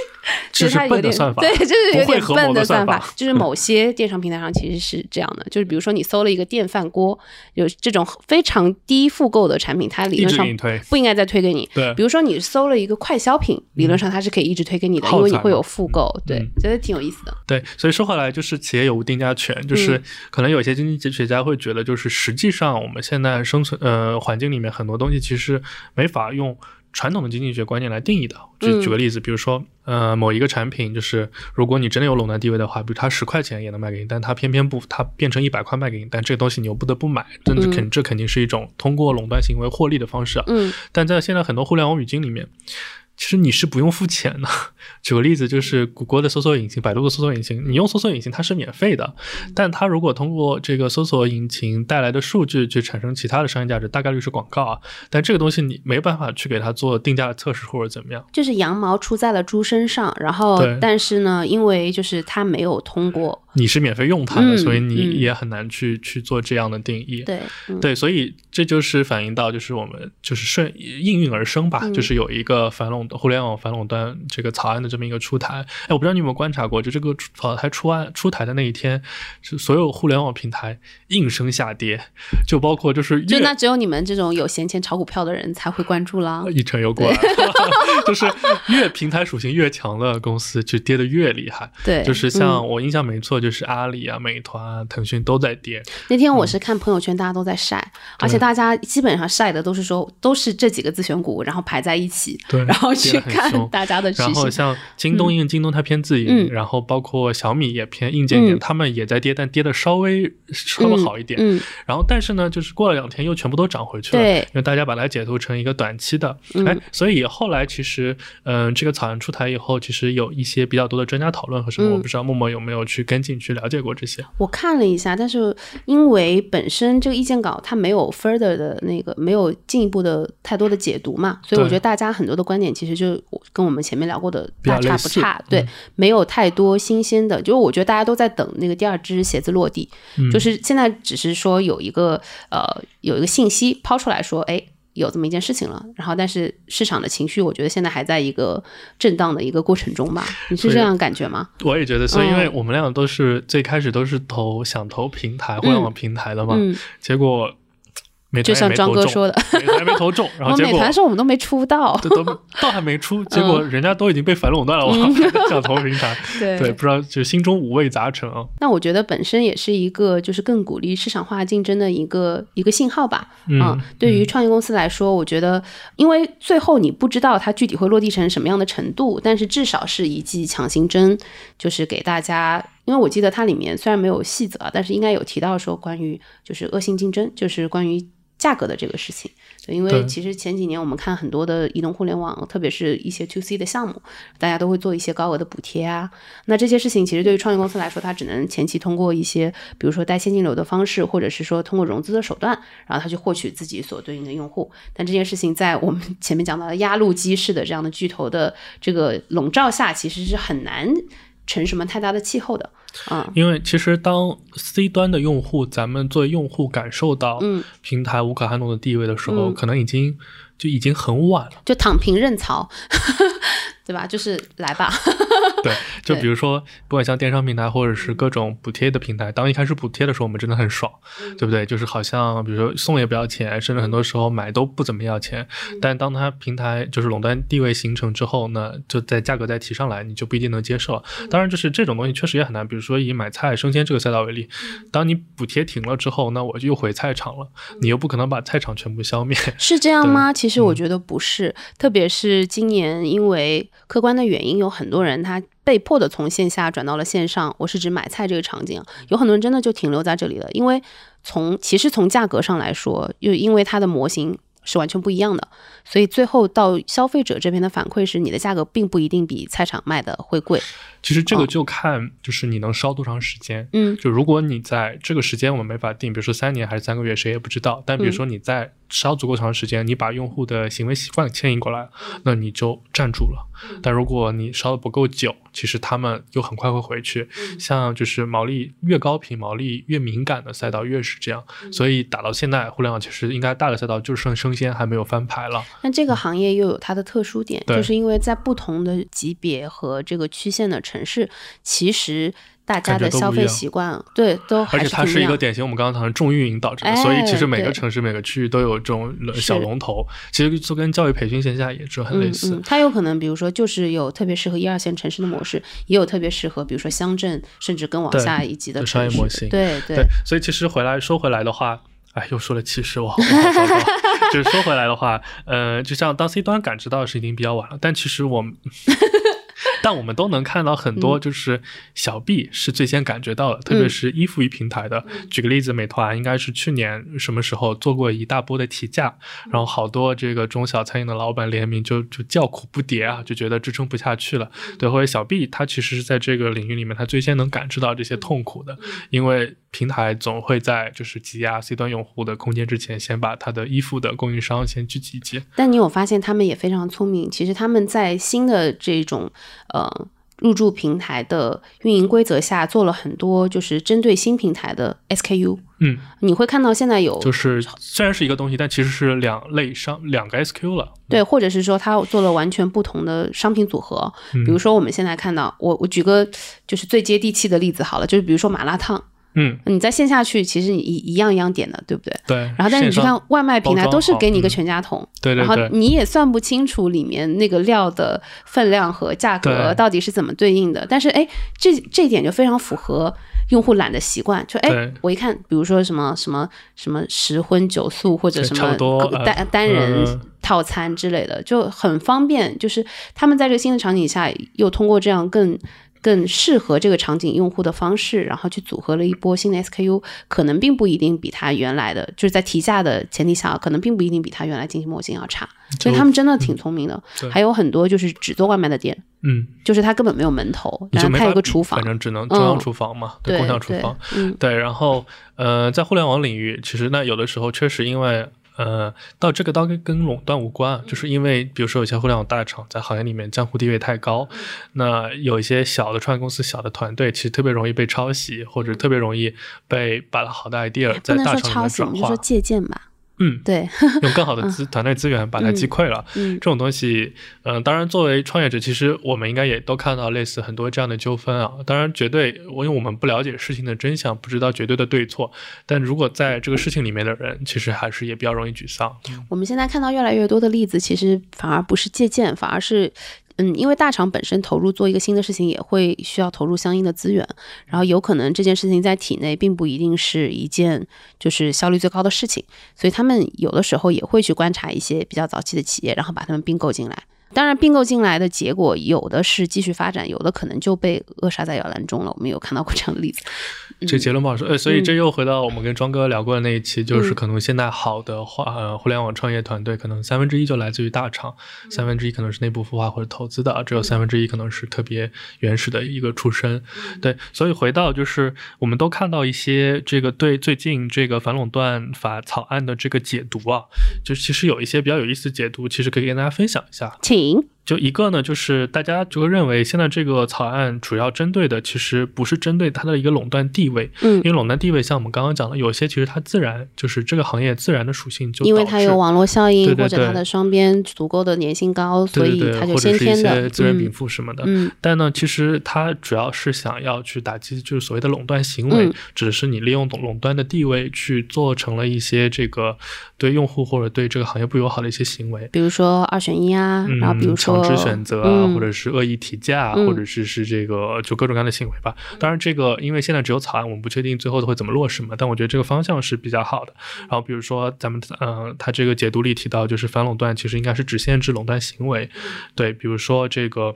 这就是他有点笨的算法，对，就是有点笨的算法，。就是某些电商平台上其实是这样的，就是比如说你搜了一个电饭锅，有这种非常低复购的产品，它理论上不应该再推给你。对比如说你搜了一个快消品，理论上它是可以一直推给你的，因为你会有复购，对嗯，觉得挺有意思的。对，所以说回来就是企业有无定价权，就是嗯可能有些经济学家会觉得，就是实际上我们现在生存呃环境里面很多东西其实没法用传统的经济学观念来定义的。举嗯举个例子，比如说呃某一个产品，就是如果你真的有垄断地位的话，比如它十块钱也能卖给你，但它偏偏不，它变成一百块卖给你，但这个东西你又不得不买，这这肯这肯定是一种通过垄断行为获利的方式啊。嗯但在现在很多互联网语境里面，其实你是不用付钱的。举个例子，就是谷歌的搜索引擎、百度的搜索引擎，你用搜索引擎它是免费的，但它如果通过这个搜索引擎带来的数据去产生其他的商业价值，大概率是广告啊。但这个东西你没办法去给它做定价的测试或者怎么样。就是羊毛出在了猪身上，然后但是呢，因为就是它没有通过，你是免费用它的，嗯所以你嗯也很难去去做这样的定义。对，嗯对，所以这就是反映到，就是我们就是顺应运而生吧，嗯就是有一个反垄互联网反垄断这个草案的这么一个出台。哎，我不知道你有没有观察过，就这个出草台出案出台的那一天，是所有互联网平台应声下跌，就包括就是越就那只有你们这种有闲钱炒股票的人才会关注啦。一成又过来，就是越平台属性越强的公司就跌得越厉害。对，就是嗯像我印象没错，就是阿里啊、美团啊、腾讯都在跌。那天我是看朋友圈，大家都在晒，而且大家基本上晒的都是说都是这几个自选股，然后排在一起，对然后去看凶。大家的。然后像京东，因为京东它偏自营，嗯。然后包括小米也偏硬件一点，嗯。他们也在跌，但跌的稍微稍微好一点。嗯，然后但是呢，就是过了两天又全部都涨回去了，对。因为大家把它解读成一个短期的，嗯。哎，所以后来其实，嗯、这个草案出台以后，其实有一些比较多的专家讨论和什么，嗯。我不知道默默有没有去跟进去了解过这些。我看了一下，但是因为本身这个意见稿它没有 further 的那个没有进一步的太多的解读嘛，所以我觉得大家很多的观点其实就跟我们前面聊过的大差不差，对，嗯没有太多新鲜的。就是我觉得大家都在等那个第二只鞋子落地，嗯就是现在只是说有一个呃有一个信息抛出来说，哎。有这么一件事情了，然后但是市场的情绪，我觉得现在还在一个震荡的一个过程中吧。你是这样感觉吗？我也觉得，所以因为嗯我们俩都是最开始都是投想投平台、互联网平台的嘛，嗯，结果就像庄哥说的，美团没投中，然后美团说我们都没出道，这都倒还没出，结果人家都已经被反垄断了，我想投平台，嗯对对，不知道就心中五味杂陈啊。那我觉得本身也是一个就是更鼓励市场化竞争的一个一个信号吧。嗯啊对于创业公司来说，我觉得，因为最后你不知道它具体会落地成什么样的程度，但是至少是一剂强心针，就是给大家。因为我记得它里面虽然没有细则啊，但是应该有提到说关于就是恶性竞争，就是关于价格的这个事情。对，因为其实前几年我们看很多的移动互联网，特别是一些 to C 的项目，大家都会做一些高额的补贴啊。那这些事情其实对于创业公司来说，它只能前期通过一些，比如说带现金流的方式，或者是说通过融资的手段，然后它去获取自己所对应的用户。但这件事情在我们前面讲到的压路机式的这样的巨头的这个笼罩下，其实是很难成什么太大的气候的。啊、因为其实当 C 端的用户，咱们作为用户感受到嗯。平台无可撼动的地位的时候，嗯。可能已经就已经很晚了。就躺平认槽，对吧？就是来吧，对，就比如说，不管像电商平台或者是各种补贴的平台，当一开始补贴的时候，我们真的很爽，嗯对不对？就是好像比如说送也不要钱，甚至很多时候买都不怎么要钱。嗯但当它平台就是垄断地位形成之后呢，就在价格再提上来，你就不一定能接受当然，就是这种东西确实也很难。比如说以买菜生鲜这个赛道为例，嗯当你补贴停了之后，那我就又回菜场了，你又不可能把菜场全部消灭。是这样吗？其实我嗯觉得不是，特别是今年因为客观的原因，有很多人他被迫的从线下转到了线上。我是指买菜这个场景，有很多人真的就停留在这里了，因为从其实从价格上来说，又因为它的模型。是完全不一样的，所以最后到消费者这边的反馈是，你的价格并不一定比菜场卖的会贵。其实这哦个就看就是你能烧多长时间。嗯就如果你在这个时间我们没法定，比如说三年还是三个月，谁也不知道。但比如说你在烧足够长时间，你把用户的行为习惯牵引过来，那你就站住了。但如果你烧的不够久，其实他们又很快会回去。像就是毛利越高频、毛利越敏感的赛道越是这样，所以打到现在，互联网其实应该大的赛道就剩生鲜还没有翻牌了。那这个行业又有它的特殊点，就是因为在不同的级别和这个区县的城市，其实大家的消费习惯对都还而且它是一个典型，我们刚刚谈的重运营导致的，哎所以其实每个城市、每个区域都有这种小龙头，其实就跟教育培训线下也是很类似。嗯嗯，它有可能，比如说，就是有特别适合一二线城市的模式，也有特别适合，比如说乡镇，甚至更往下一级的的商业模型对对，所以其实回来说回来的话，哎，又说了七十，我好糟糕。就是说回来的话，呃，就像当 C 端感知到的是已经比较晚了，但其实我们。但我们都能看到很嗯。多，就是小 B 是最先感觉到的，特别是依附于平台的。举个例子，美团应该是去年什么时候做过一大波的提价，然后好多这个中小餐饮的老板联名就就叫苦不迭啊，就觉得支撑不下去了。对，或者小 B 他其实是在这个领域里面，他最先能感知到这些痛苦的，因为平台总会在就是挤压 C 端用户的空间之前，先把它的依附的供应商先聚集一集。但你有发现他们也非常聪明，其实他们在新的这种呃入驻平台的运营规则下，做了很多就是针对新平台的 SKU。嗯，你会看到现在有就是虽然是一个东西，但其实是两类商两个 SKU 了。对，或者是说它做了完全不同的商品组合。嗯比如说我们现在看到，我我举个就是最接地气的例子好了，就是比如说麻辣烫，嗯，你在线下去其实你一一样一样点的，对不对？对。然后但是你去看外卖平台都是给你一个嗯全家桶，对对对，然后你也算不清楚里面那个料的分量和价格到底是怎么对应的。但是哎，这这一点就非常符合用户懒的习惯，就哎，我一看，比如说什么什么什么十荤九素或者什么单单人嗯套餐之类的，就很方便。就是他们在这个新的场景下，又通过这样更。更适合这个场景用户的方式，然后去组合了一波新的 SKU，可能并不一定比它原来的就是在提价的前提下，可能并不一定比它原来经济模型要差。所以他们真的挺聪明的。对还有很多就是只做外卖的店，嗯，就是他根本没有门头，然后它你就没法比有个厨房反，正只能中央嗯厨房嘛，对共享厨对房。嗯，对，然后呃，在互联网领域，其实那有的时候确实因为呃，到这个倒跟跟垄断无关啊，就是因为比如说有些互联网大厂在行业里面江湖地位太高，那有一些小的创业公司、小的团队，其实特别容易被抄袭，或者特别容易被把了好的 idea 在大厂里说抄袭，我面转化们就说，借鉴吧。嗯，对，用更好的资团队资源把它击溃了。嗯这种东西，嗯、当然作为创业者，其实我们应该也都看到类似很多这样的纠纷啊。当然，绝对，因为我们不了解事情的真相，不知道绝对的对错。但如果在这个事情里面的人，其实还是也比较容易沮丧。我们现在看到越来越多的例子，其实反而不是借鉴，反而是。嗯，因为大厂本身投入做一个新的事情，也会需要投入相应的资源，然后有可能这件事情在体内并不一定是一件就是效率最高的事情，所以他们有的时候也会去观察一些比较早期的企业，然后把他们并购进来。当然，并购进来的结果有的是继续发展，有的可能就被扼杀在摇篮中了。我们有看到过这样的例子。这结论不好说，呃，所以嗯这又回到我们跟庄哥聊过的那一期，就是嗯可能现在好的话，呃，互联网创业团队可能三分之一就来自于大厂，三分之一可能是内部孵化或者投资的，只有三分之一可能是特别原始的一个出身。对，所以回到就是我们都看到一些这个对最近这个反垄断法草案的这个解读啊，就其实有一些比较有意思的解读，其实可以跟大家分享一下。请，being 就一个呢，就是大家就会认为现在这个草案主要针对的其实不是针对它的一个垄断地位，嗯。因为垄断地位像我们刚刚讲的，有些其实它自然就是这个行业自然的属性就因为它有网络效应，或者它的双边足够的粘性高，所以它就先天的些资源禀嗯赋什么的。嗯。但呢，其实它主要是想要去打击，就是所谓的垄断行为，嗯。只是你利用垄垄断的地位去做成了一些这个对用户或者对这个行业不友好的一些行为。比如说二选一啊，嗯，然后比如说强制选择啊，嗯或者是恶意提价，嗯或者是是这个就各种各样的行为吧。当然，这个因为现在只有草案，我们不确定最后会怎么落实嘛。但我觉得这个方向是比较好的。然后比如说咱们呃，它这个解读里提到，就是反垄断其实应该是只限制垄断行为。对，比如说这个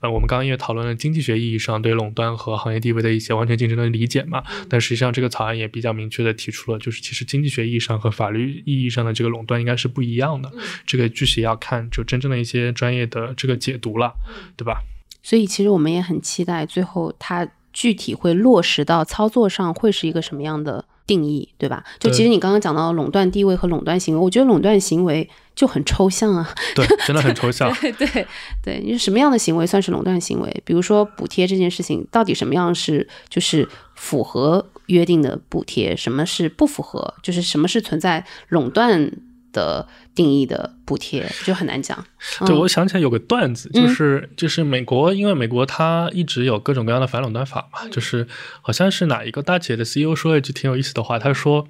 呃，我们刚刚也讨论了经济学意义上对垄断和行业地位的一些完全竞争的理解嘛。但实际上，这个草案也比较明确的提出了，就是其实经济学意义上和法律意义上的这个垄断应该是不一样的。这个具体要看就真正的一些专业的这个解读了，对吧？所以其实我们也很期待最后它具体会落实到操作上会是一个什么样的定义，对吧？就其实你刚刚讲到垄断地位和垄断行为，我觉得垄断行为就很抽象啊。对，真的很抽象。对对对，你什么样的行为算是垄断行为？比如说补贴这件事情，到底什么样是就是符合约定的补贴，什么是不符合？就是什么是存在垄断的定义的补贴，就很难讲。对，嗯我想起来有个段子，就是就是美国，因为美国它一直有各种各样的反垄断法嘛，就是好像是哪一个大企业的 CEO 说了一句挺有意思的话，他说。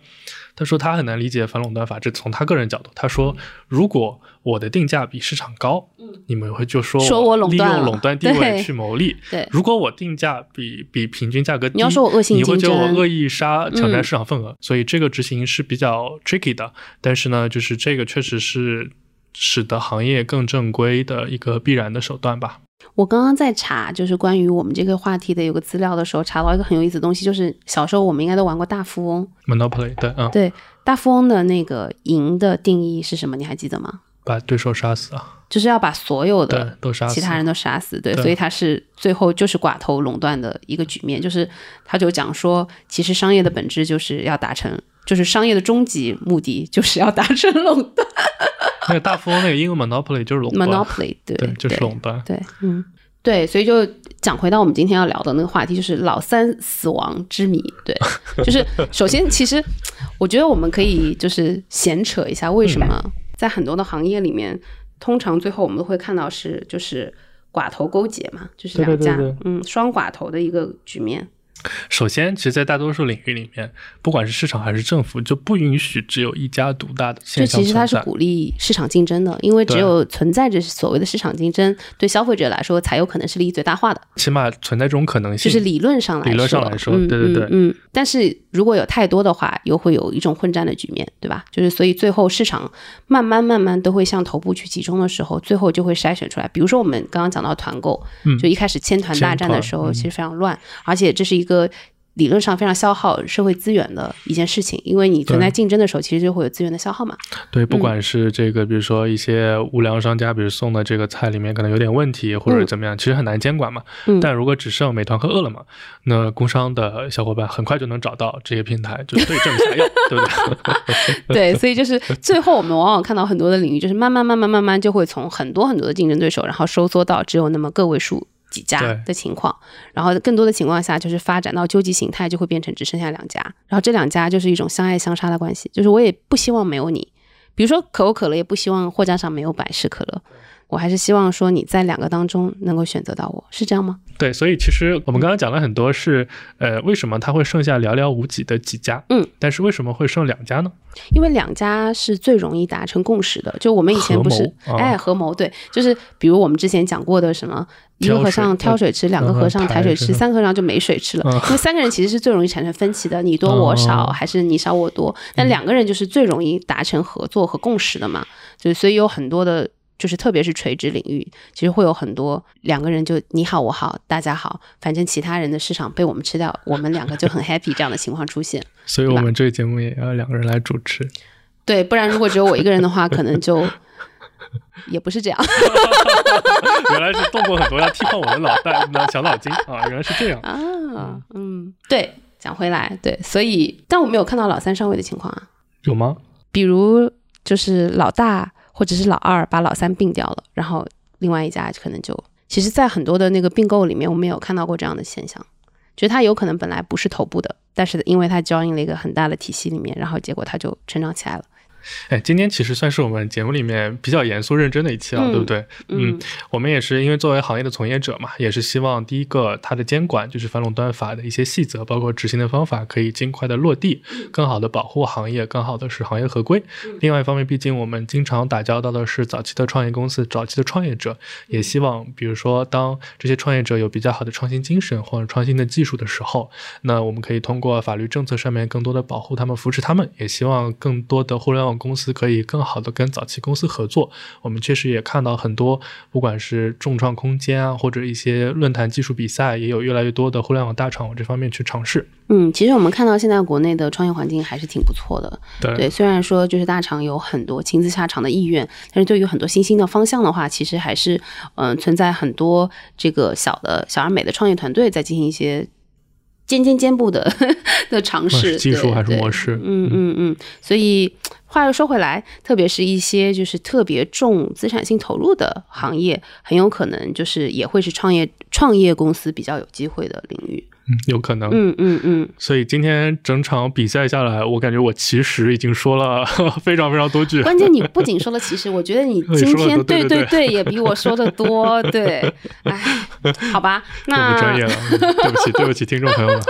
他说他很难理解反垄断法，这从他个人角度，他说如果我的定价比市场高，嗯你们会就说嗯说我垄利用垄断地位去牟利。对如果我定价比比平均价格低，你要说我恶性你会竞争觉得我恶意杀抢占嗯市场份额，所以这个执行是比较 tricky 的。但是呢，就是这个确实是使得行业更正规的一个必然的手段吧。我刚刚在查，就是关于我们这个话题的有个资料的时候，查到一个很有意思的东西，就是小时候我们应该都玩过大富翁。Monopoly 对，嗯，对，大富翁的那个赢的定义是什么？你还记得吗？把对手杀死啊，就是要把所有的，都杀死其他人都杀死，对，对所以他是最后就是寡头垄断的一个局面，就是他就讲说，其实商业的本质就是要达成，就是商业的终极目的就是要达成垄断 那个大富翁那个英文 Monopoly 就是垄断，monopoly，对对，就是垄断。对，嗯，对，所以就讲回到我们今天要聊的那个话题，就是老三死亡之谜。对，就是 首先，其实我觉得我们可以就是闲扯一下，为什么在很多的行业里面，通常最后我们都会看到是就是寡头勾结嘛，就是两家嗯双寡头的一个局面。首先，其实，在大多数领域里面，不管是市场还是政府，就不允许只有一家独大的就现象其实它是鼓励市场竞争的，因为只有存在着所谓的市场竞争，对消费者来说才有可能是利益最大化的。起码存在这种可能性。就是理论上来说，理论上来说嗯、对对对嗯嗯。但是如果有太多的话，又会有一种混战的局面，对吧？就是所以最后市场慢慢慢慢都会向头部去集中的时候，最后就会筛选出来。比如说我们刚刚讲到团购，嗯就一开始千团大战的时候，其实非常乱，而且这是一个。理论上非常消耗社会资源的一件事情，因为你存在竞争的时候，其实就会有资源的消耗嘛。对，嗯不管是这个，比如说一些无良商家，比如送的这个菜里面可能有点问题，或者怎么样，其实很难监管嘛。嗯但如果只剩美团和饿了么，那工商的小伙伴很快就能找到这些平台，就对症下药，对不对？对，所以就是最后我们往往看到很多的领域，就是慢慢慢慢慢慢就会从很多很多的竞争对手，然后收缩到只有那么个位数几家的情况，然后更多的情况下就是发展到究极形态，就会变成只剩下两家，然后这两家就是一种相爱相杀的关系，就是我也不希望没有你，比如说可口可乐也不希望货架上没有百事可乐。我还是希望说你在两个当中能够选择到我，是这样吗？对，所以其实我们刚刚讲了很多是，呃，为什么它会剩下寥寥无几的几家？嗯，但是为什么会剩两家呢？因为两家是最容易达成共识的。就我们以前不是哎，啊合谋对，就是比如我们之前讲过的什么，一个和尚挑水吃，两个和尚抬水吃，嗯三个和尚就没水吃了。嗯因为三个人其实是最容易产生分歧的，你多我少，哦还是你少我多？但两个人就是最容易达成合作和共识的嘛。就是所以有很多的。就是特别是垂直领域，其实会有很多两个人就你好我好大家好，反正其他人的市场被我们吃掉，我们两个就很 happy 这样的情况出现。所以我们这个节目也要两个人来主持。对，不然如果只有我一个人的话，可能就也不是这样。原来是动过很多要替换我的脑袋、脑小脑筋啊！原来是这样。啊，嗯，对，讲回来，对，所以，但我没有看到老三上位的情况啊，有吗？比如就是老大或者是老二把老三并掉了，然后另外一家可能就，其实，在很多的那个并购里面，我们有看到过这样的现象，觉得它有可能本来不是头部的，但是因为它交进了一个很大的体系里面，然后结果他就成长起来了。哎，今天其实算是我们节目里面比较严肃认真的一期了，嗯对不对？嗯我们也是因为作为行业的从业者嘛，也是希望第一个它的监管就是反垄断法的一些细则，包括执行的方法可以尽快的落地，更好的保护行业，更好的是行业合规。另外一方面，毕竟我们经常打交道的是早期的创业公司、早期的创业者，也希望比如说当这些创业者有比较好的创新精神或者创新的技术的时候，那我们可以通过法律政策上面更多的保护他们、扶持他们，也希望更多的互联网公司可以更好的跟早期公司合作。我们确实也看到很多，不管是众创空间啊，或者一些论坛技术比赛，也有越来越多的互联网大厂往这方面去尝试。嗯，其实我们看到现在国内的创业环境还是挺不错的。对对，虽然说就是大厂有很多亲自下场的意愿，但是对于很多新兴的方向的话，其实还是嗯、呃存在很多这个小的小而美的创业团队在进行一些。尖尖肩部的 的尝试，技术还是模式嗯嗯嗯，所以话又说回来，特别是一些就是特别重资产性投入的行业，很有可能就是也会是创业创业公司比较有机会的领域。嗯，有可能。嗯嗯嗯，所以今天整场比赛下来，我感觉我其实已经说了 非常非常多句。关键你不仅说了，其实我觉得你 今天对对对也比我说的多。对，哎，好吧，那专业了，对不起，对不起，听众朋友们。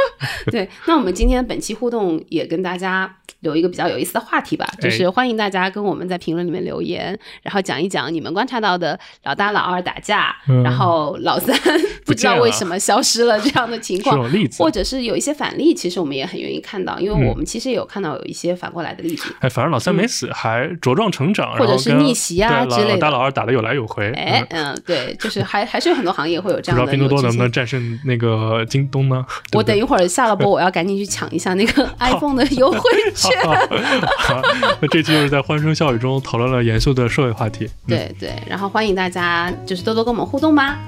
对，那我们今天本期互动也跟大家留一个比较有意思的话题吧，就是欢迎大家跟我们在评论里面留言，然后讲一讲你们观察到的老大老二打架，嗯、然后老三 不知道为什么消失了这样的情况。例子，或者是有一些反例，其实我们也很愿意看到，因为我们其实也有看到有一些反过来的例子。哎，反正老三没死，嗯、还茁壮成长，或者是逆袭啊之类的。老大老二打的有来有回。哎，嗯，对，就是还还是有很多行业会有这样的。不知道拼多多能不能战胜那个京东呢？我等一会儿下了播，我要赶紧去抢一下那个 iPhone 的优惠券。那这期就是在欢声笑语中讨论了严肃的社会话题。嗯、对对，然后欢迎大家就是多多跟我们互动吧。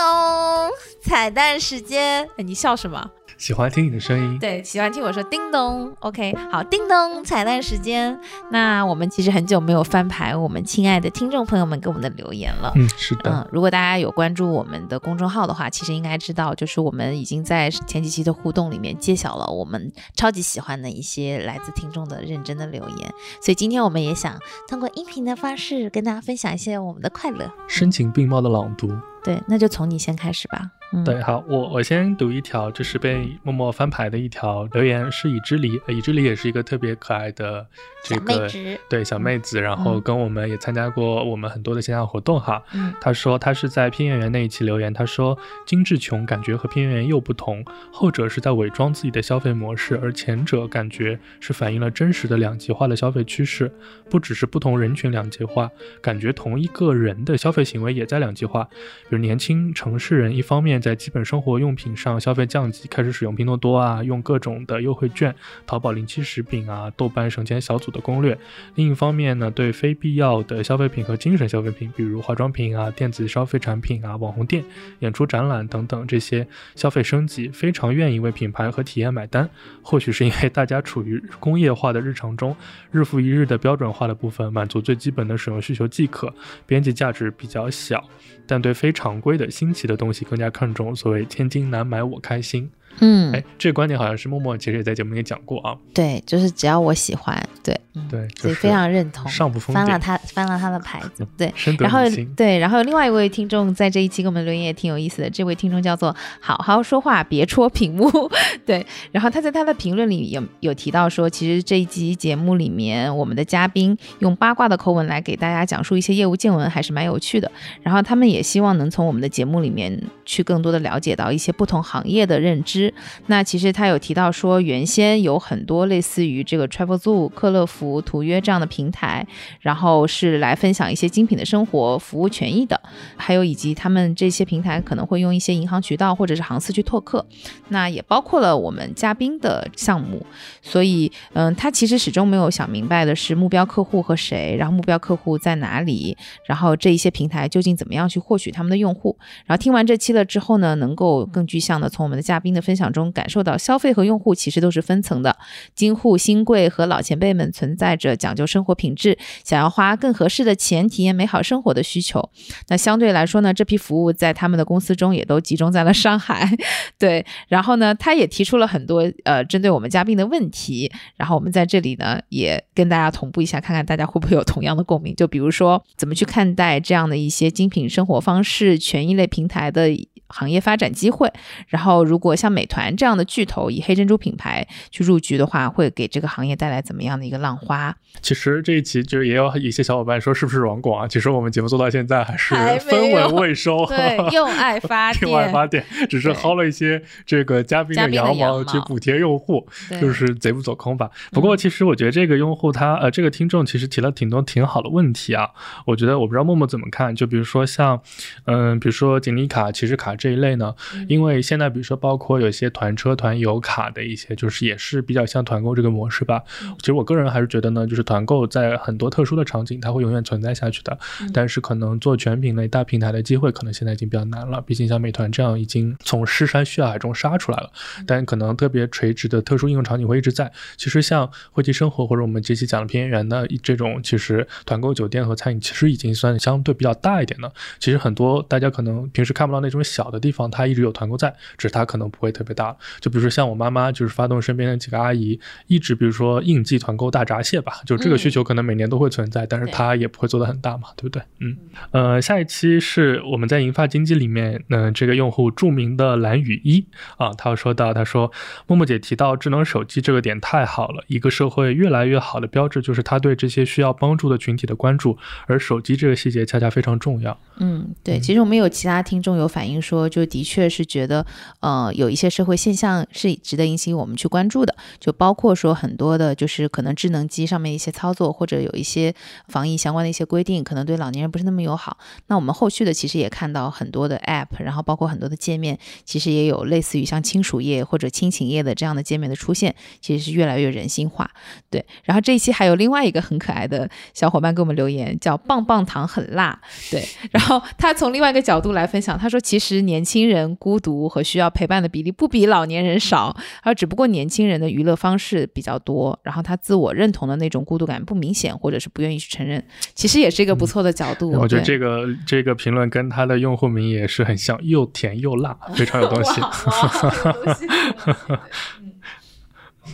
咚！彩蛋时间，哎，你笑什么？喜欢听你的声音，对，喜欢听我说叮咚。OK，好，叮咚，彩蛋时间。那我们其实很久没有翻牌，我们亲爱的听众朋友们给我们的留言了。嗯，是的。嗯，如果大家有关注我们的公众号的话，其实应该知道，就是我们已经在前几期的互动里面揭晓了我们超级喜欢的一些来自听众的认真的留言。所以今天我们也想通过音频的方式跟大家分享一些我们的快乐，声情并茂的朗读。对，那就从你先开始吧。嗯、对，好，我我先读一条，就是被默默翻牌的一条留言，是以之梨，以之梨也是一个特别可爱的这个对小妹子，然后跟我们也参加过我们很多的线下活动哈。嗯，她说她是在偏演员那一期留言，她说精致穷感觉和偏演员又不同，后者是在伪装自己的消费模式，而前者感觉是反映了真实的两极化的消费趋势，不只是不同人群两极化，感觉同一个人的消费行为也在两极化，比如年轻城市人一方面在基本生活用品上消费降级，开始使用拼多多啊，用各种的优惠券，淘宝零七食品啊，豆瓣省钱小组的攻略；另一方面呢，对非必要的消费品和精神消费品，比如化妆品啊、电子消费产品啊、网红店、演出展览等等这些消费升级，非常愿意为品牌和体验买单。或许是因为大家处于工业化的日常中，日复一日的标准化的部分，满足最基本的使用需求即可，边际价值比较小，但对非常规的新奇的东西更加看重。所谓千金难买我开心。嗯，哎，这个观点好像是默默其实也在节目里讲过啊。对，就是只要我喜欢，对，对，所以非常认同。上不封翻了他翻了他的牌子，对，深得然后对，然后另外一位听众在这一期给我们留言也挺有意思的，这位听众叫做好好说话别戳屏幕，对，然后他在他的评论里有有提到说，其实这一集节目里面我们的嘉宾用八卦的口吻来给大家讲述一些业务见闻，还是蛮有趣的。然后他们也希望能从我们的节目里面去更多的了解到一些不同行业的认知。那其实他有提到说，原先有很多类似于这个 Travelzoo、克乐福、途约这样的平台，然后是来分享一些精品的生活服务权益的，还有以及他们这些平台可能会用一些银行渠道或者是航司去拓客，那也包括了我们嘉宾的项目。所以，嗯，他其实始终没有想明白的是目标客户和谁，然后目标客户在哪里，然后这一些平台究竟怎么样去获取他们的用户。然后听完这期了之后呢，能够更具象的从我们的嘉宾的分分享中感受到，消费和用户其实都是分层的，京沪新贵和老前辈们存在着讲究生活品质，想要花更合适的钱体验美好生活的需求。那相对来说呢，这批服务在他们的公司中也都集中在了上海。对，然后呢，他也提出了很多呃针对我们嘉宾的问题，然后我们在这里呢也跟大家同步一下，看看大家会不会有同样的共鸣。就比如说，怎么去看待这样的一些精品生活方式、权益类平台的行业发展机会？然后，如果像美团这样的巨头以黑珍珠品牌去入局的话，会给这个行业带来怎么样的一个浪花？其实这一期就也有一些小伙伴说是不是软广啊？其实我们节目做到现在还是 分文未收，对，用爱 发电，用爱发电，只是薅了一些这个嘉宾的的羊毛去补贴用户，就是贼不走空吧。不过其实我觉得这个用户他呃这个听众其实提了挺多挺好的问题啊。我觉得我不知道默默怎么看，就比如说像嗯、比如说锦鲤卡，其实卡这一类呢？因为现在比如说包括有些团车、团游卡的一些，就是也是比较像团购这个模式吧。其实我个人还是觉得呢，就是团购在很多特殊的场景，它会永远存在下去的。但是可能做全品类大平台的机会，可能现在已经比较难了。毕竟像美团这样已经从尸山血海中杀出来了，但可能特别垂直的特殊应用场景会一直在。其实像惠及生活或者我们这期讲的偏远的这种，其实团购酒店和餐饮其实已经算相对比较大一点的。其实很多大家可能平时看不到那种小的地方，它一直有团购在，只是它可能不会特别大。就比如说像我妈妈，就是发动身边的几个阿姨，一直比如说应季团购大闸蟹吧，就这个需求可能每年都会存在，但是它也不会做得很大嘛，对不对？嗯，呃，下一期是我们在银发经济里面，嗯，这个用户著名的蓝雨一啊，他说到，他说默默姐提到智能手机这个点太好了，一个社会越来越好的标志就是他对这些需要帮助的群体的关注，而手机这个细节恰恰非常重要。嗯，对，其实我们有其他听众有反映说，就的确是觉得，呃，有一些社会现象是值得引起我们去关注的，就包括说很多的，就是可能智能机上面一些操作，或者有一些防疫相关的一些规定，可能对老年人不是那么友好。那我们后续的其实也看到很多的 App，然后包括很多的界面，其实也有类似于像亲属页或者亲情页的这样的界面的出现，其实是越来越人性化。对，然后这一期还有另外一个很可爱的小伙伴给我们留言，叫棒棒糖很辣。对，然后他从另外一个角度来分享，他说其实年轻人孤独和需要陪伴的比例不比老年人少，而只不过年轻人的娱乐方式比较多，然后他自我认同的那种孤独感不明显，或者是不愿意去承认，其实也是一个不错的角度。我觉得这个这个评论跟他的用户名也是很像，又甜又辣，非常有东西。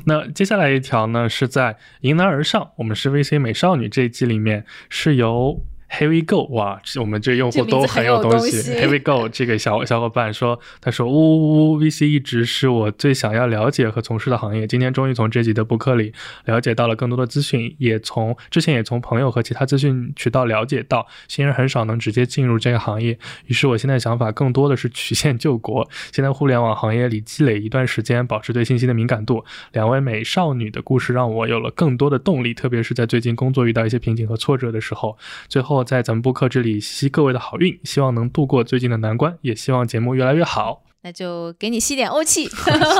那接下来一条呢，是在迎难而上，我们是 VC 美少女这一季里面是由。Here we go！哇，我们这用户都很有东西。Here we go！这个小小伙伴说，他说，呜呜呜，VC 一直是我最想要了解和从事的行业。今天终于从这集的播客里了解到了更多的资讯，也从之前也从朋友和其他资讯渠道了解到，新人很少能直接进入这个行业。于是我现在想法更多的是曲线救国。现在互联网行业里积累一段时间，保持对信息的敏感度。两位美少女的故事让我有了更多的动力，特别是在最近工作遇到一些瓶颈和挫折的时候。最后，在咱们播客这里吸各位的好运，希望能度过最近的难关，也希望节目越来越好。那就给你吸点欧气。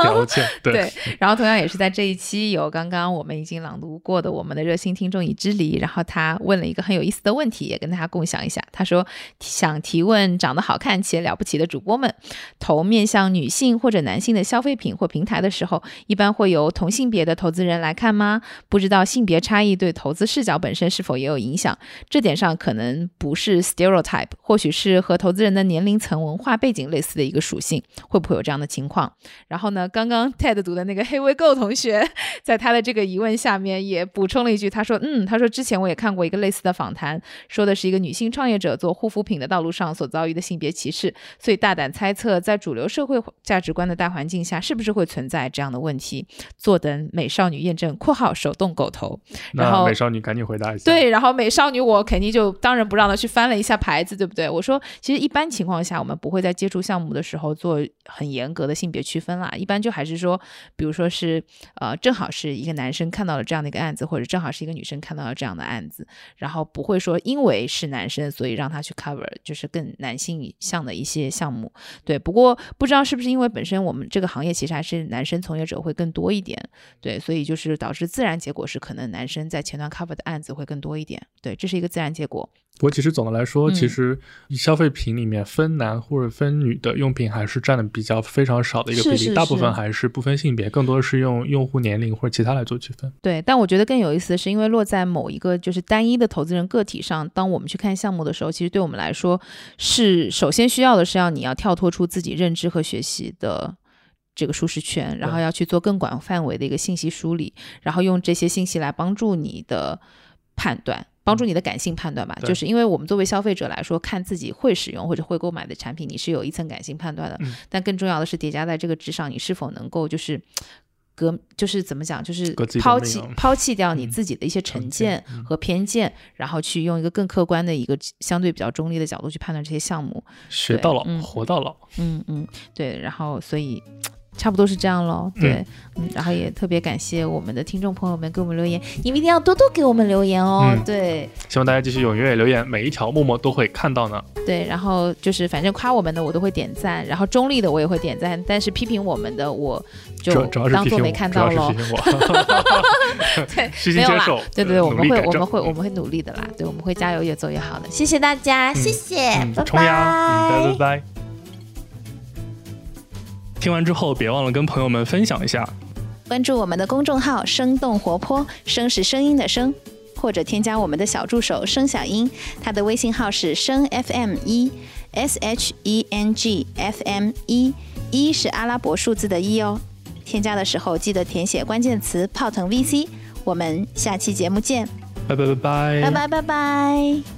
对，然后同样也是在这一期有刚刚我们已经朗读过的我们的热心听众已知离，然后他问了一个很有意思的问题，也跟大家共享一下。他说想提问长得好看且了不起的主播们，投面向女性或者男性的消费品或平台的时候，一般会由同性别的投资人来看吗？不知道性别差异对投资视角本身是否也有影响？这点上可能不是 stereotype，或许是和投资人的年龄层、文化背景类似的一个属性。会不会有这样的情况？然后呢，刚刚 TED 读的那个黑威 Go 同学，在他的这个疑问下面也补充了一句，他说：“嗯，他说之前我也看过一个类似的访谈，说的是一个女性创业者做护肤品的道路上所遭遇的性别歧视，所以大胆猜测，在主流社会价值观的大环境下，是不是会存在这样的问题？坐等美少女验证（括号手动狗头）。然后美少女赶紧回答一下。，对，然后美少女我肯定就当仁不让的去翻了一下牌子，对不对？我说，其实一般情况下，我们不会在接触项目的时候做很严格的性别区分啦，一般就还是说，比如说是呃，正好是一个男生看到了这样的一个案子，或者正好是一个女生看到了这样的案子，然后不会说因为是男生，所以让他去 cover 就是更男性向的一些项目。对，不过不知道是不是因为本身我们这个行业其实还是男生从业者会更多一点，对，所以就是导致自然结果是可能男生在前端 cover 的案子会更多一点，对，这是一个自然结果。不过其实总的来说，嗯其实消费品里面分男或者分女的用品还是占的比较非常少的一个比例，是是大部分还是不分性别，更多的是用用户年龄或者其他来做区分。对，但我觉得更有意思的是，因为落在某一个就是单一的投资人个体上，当我们去看项目的时候，其实对我们来说是首先需要的是要你要跳脱出自己认知和学习的。这个舒适圈，然后要去做更广范围的一个信息梳理，然后用这些信息来帮助你的判断，帮助你的感性判断吧。就是因为我们作为消费者来说，看自己会使用或者会购买的产品，你是有一层感性判断的。嗯但更重要的是叠加在这个之上，你是否能够就是革，就是怎么讲，就是抛弃抛弃掉你嗯自己的一些成成见和偏见，然后去用一个更客观的一个相对比较中立的角度去判断这些项目。学到老，嗯活到老。嗯嗯，对，然后所以差不多是这样喽。对嗯，嗯，然后也特别感谢我们的听众朋友们给我们留言，你们一定要多多给我们留言哦。嗯对希望大家继续踊跃留言，每一条默默都会看到呢。对，然后就是反正夸我们的我都会点赞，然后中立的我也会点赞，但是批评我们的我就当做没看到喽主要是批。评我，对。对对我们会我们会我嗯们会努力的啦，对，我们会加油越做越好的。谢谢大家，谢谢，冲拜拜拜拜。听完之后，别忘了跟朋友们分享一下。关注我们的公众号“生动活泼”，声是声音的声，或者添加我们的小助手“声小音”，他的微信号是“声 FM 一 S H E N G F M 一”，一是阿拉伯数字的一哦。添加的时候记得填写关键词“泡腾 VC”。我们下期节目见，拜拜拜拜，拜拜拜拜。